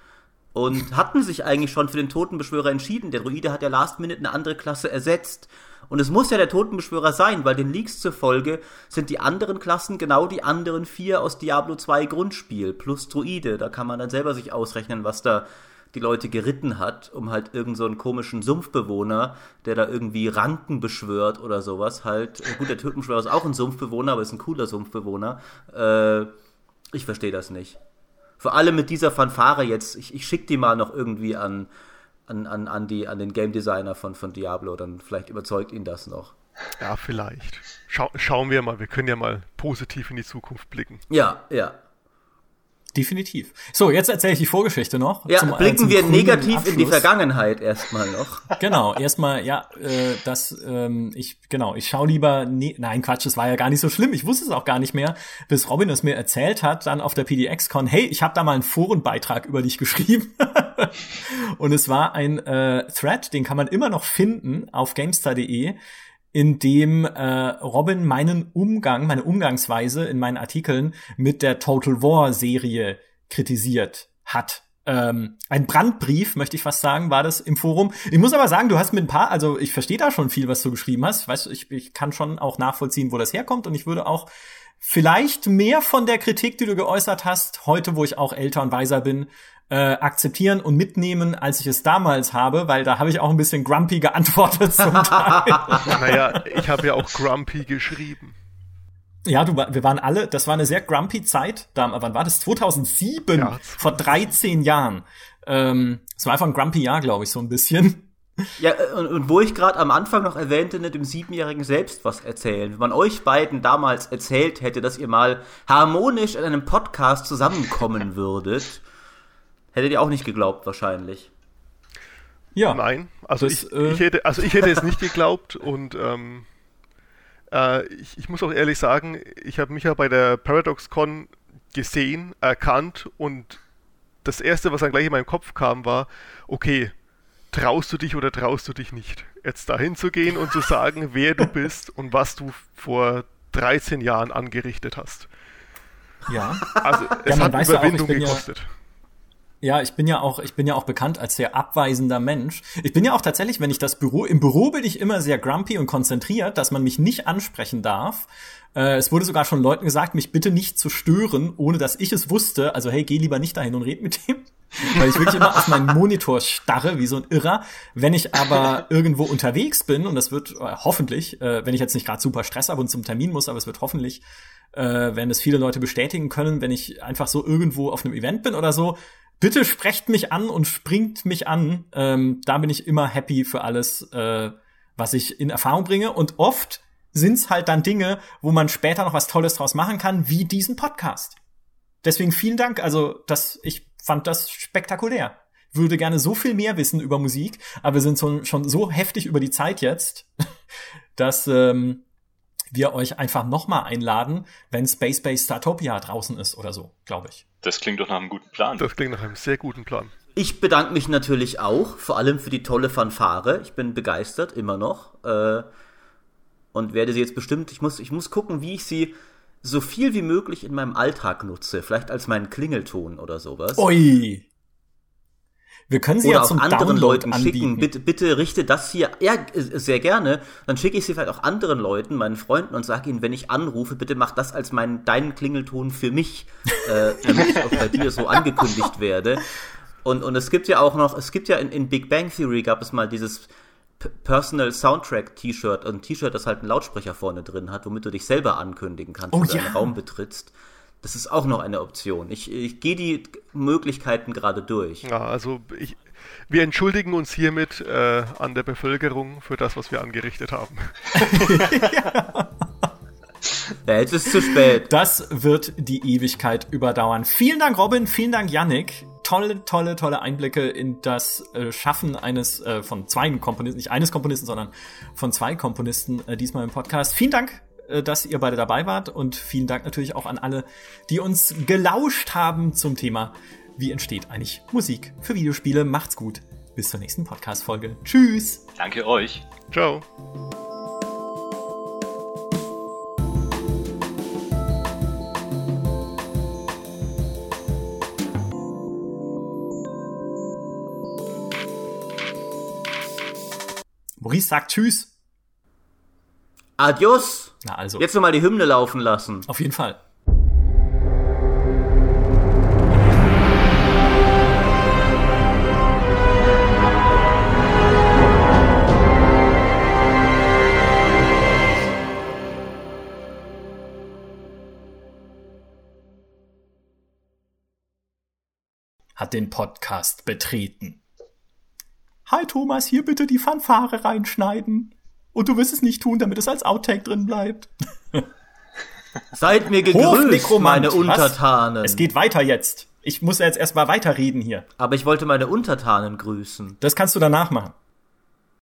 und hatten sich eigentlich schon für den Totenbeschwörer entschieden. Der Druide hat ja Last Minute eine andere Klasse ersetzt. Und es muss ja der Totenbeschwörer sein, weil den Leaks zur Folge sind die anderen Klassen genau die anderen vier aus Diablo 2 Grundspiel plus Druide. Da kann man dann selber sich ausrechnen, was da die Leute geritten hat, um halt irgendeinen so komischen Sumpfbewohner, der da irgendwie Ranken beschwört oder sowas, halt. Gut, der Totenbeschwörer ist auch ein Sumpfbewohner, aber ist ein cooler Sumpfbewohner. Äh, ich verstehe das nicht. Vor allem mit dieser Fanfare jetzt. Ich, ich schicke die mal noch irgendwie an, an, an, an, die, an den Game Designer von, von Diablo. Dann vielleicht überzeugt ihn das noch. Ja, vielleicht. Schau, schauen wir mal. Wir können ja mal positiv in die Zukunft blicken. Ja, ja. Definitiv. So, jetzt erzähle ich die Vorgeschichte noch. Ja, zum, blicken äh, wir negativ Abschluss. in die Vergangenheit erstmal noch. Genau, erstmal, ja, äh, das, ähm, ich, genau, ich schaue lieber, ne nein, Quatsch, das war ja gar nicht so schlimm, ich wusste es auch gar nicht mehr, bis Robin es mir erzählt hat, dann auf der PDX-Con, hey, ich habe da mal einen Forenbeitrag über dich geschrieben. Und es war ein äh, Thread, den kann man immer noch finden auf gamestar.de, in dem äh, Robin meinen Umgang, meine Umgangsweise in meinen Artikeln mit der Total War Serie kritisiert hat. Ähm, ein Brandbrief, möchte ich fast sagen, war das im Forum. Ich muss aber sagen, du hast mit ein paar, also ich verstehe da schon viel, was du geschrieben hast. Weißt du, ich, ich kann schon auch nachvollziehen, wo das herkommt und ich würde auch vielleicht mehr von der Kritik, die du geäußert hast, heute, wo ich auch älter und weiser bin, äh, akzeptieren und mitnehmen, als ich es damals habe, weil da habe ich auch ein bisschen grumpy geantwortet zum Teil. naja, ich habe ja auch grumpy geschrieben. Ja, du, wir waren alle, das war eine sehr grumpy Zeit. Da, wann war das? 2007, ja, vor 13 Jahren. Ähm, es war einfach ein grumpy Jahr, glaube ich, so ein bisschen. Ja, und, und wo ich gerade am Anfang noch erwähnte, ne, dem Siebenjährigen selbst was erzählen. Wenn man euch beiden damals erzählt hätte, dass ihr mal harmonisch in einem Podcast zusammenkommen würdet, Hättet ihr auch nicht geglaubt, wahrscheinlich. Ja. Nein, also, das, ich, äh... ich, hätte, also ich hätte es nicht geglaubt und ähm, äh, ich, ich, muss auch ehrlich sagen, ich habe mich ja bei der ParadoxCon gesehen, erkannt und das erste, was dann gleich in meinem Kopf kam, war, okay, traust du dich oder traust du dich nicht, jetzt dahin zu gehen und zu sagen, wer du bist und was du vor 13 Jahren angerichtet hast. Ja. Also es ja, hat Überwindung auch, gekostet. Ja ja, ich bin ja auch, ich bin ja auch bekannt als sehr abweisender Mensch. Ich bin ja auch tatsächlich, wenn ich das Büro, im Büro bin ich immer sehr grumpy und konzentriert, dass man mich nicht ansprechen darf. Äh, es wurde sogar schon Leuten gesagt, mich bitte nicht zu stören, ohne dass ich es wusste. Also hey, geh lieber nicht dahin und red mit dem. Weil ich wirklich immer auf meinen Monitor starre, wie so ein Irrer. Wenn ich aber irgendwo unterwegs bin, und das wird äh, hoffentlich, äh, wenn ich jetzt nicht gerade super Stress habe und zum Termin muss, aber es wird hoffentlich, äh, werden es viele Leute bestätigen können, wenn ich einfach so irgendwo auf einem Event bin oder so, bitte sprecht mich an und springt mich an. Ähm, da bin ich immer happy für alles, äh, was ich in Erfahrung bringe. Und oft sind's halt dann Dinge, wo man später noch was Tolles draus machen kann, wie diesen Podcast. Deswegen vielen Dank. Also, das, ich fand das spektakulär. Würde gerne so viel mehr wissen über Musik, aber wir sind so, schon so heftig über die Zeit jetzt, dass ähm, wir euch einfach nochmal einladen, wenn Space Base Startopia draußen ist oder so, glaube ich. Das klingt doch nach einem guten Plan. Das klingt nach einem sehr guten Plan. Ich bedanke mich natürlich auch, vor allem für die tolle Fanfare. Ich bin begeistert, immer noch. Äh, und werde sie jetzt bestimmt, ich muss, ich muss gucken, wie ich sie so viel wie möglich in meinem Alltag nutze. Vielleicht als meinen Klingelton oder sowas. Ui! Wir können sie Oder ja auch anderen Download Leuten anbieten. schicken. Bitte, bitte richte das hier. Ja, sehr gerne. Dann schicke ich sie vielleicht auch anderen Leuten, meinen Freunden, und sage ihnen, wenn ich anrufe, bitte mach das als meinen deinen Klingelton für mich, äh, damit ich auch bei dir so angekündigt werde. Und, und es gibt ja auch noch, es gibt ja in, in Big Bang Theory gab es mal dieses Personal Soundtrack T-Shirt, ein T-Shirt, das halt einen Lautsprecher vorne drin hat, womit du dich selber ankündigen kannst, Oh wenn du ja. einen Raum betrittst. Das ist auch noch eine Option. Ich, ich gehe die Möglichkeiten gerade durch. Ja, also ich, wir entschuldigen uns hiermit äh, an der Bevölkerung für das, was wir angerichtet haben. Ja, jetzt ist es zu spät. Das wird die Ewigkeit überdauern. Vielen Dank, Robin. Vielen Dank, Yannick. Tolle, tolle, tolle Einblicke in das äh, Schaffen eines äh, von zwei Komponisten, nicht eines Komponisten, sondern von zwei Komponisten äh, diesmal im Podcast. Vielen Dank, dass ihr beide dabei wart und vielen Dank natürlich auch an alle, die uns gelauscht haben zum Thema, wie entsteht eigentlich Musik für Videospiele. Macht's gut. Bis zur nächsten Podcast-Folge. Tschüss. Danke euch. Ciao. Maurice sagt Tschüss. Adios. Na also, Jetzt nochmal die Hymne laufen lassen. auf jeden Fall. hat den Podcast betreten. Hi Thomas, hier bitte die Fanfare reinschneiden. Und du wirst es nicht tun, damit es als Outtake drin bleibt. Seid mir gegrüßt, meine was? Untertanen. Es geht weiter jetzt. Ich muss jetzt erstmal weiterreden hier. Aber ich wollte meine Untertanen grüßen. Das kannst du danach machen.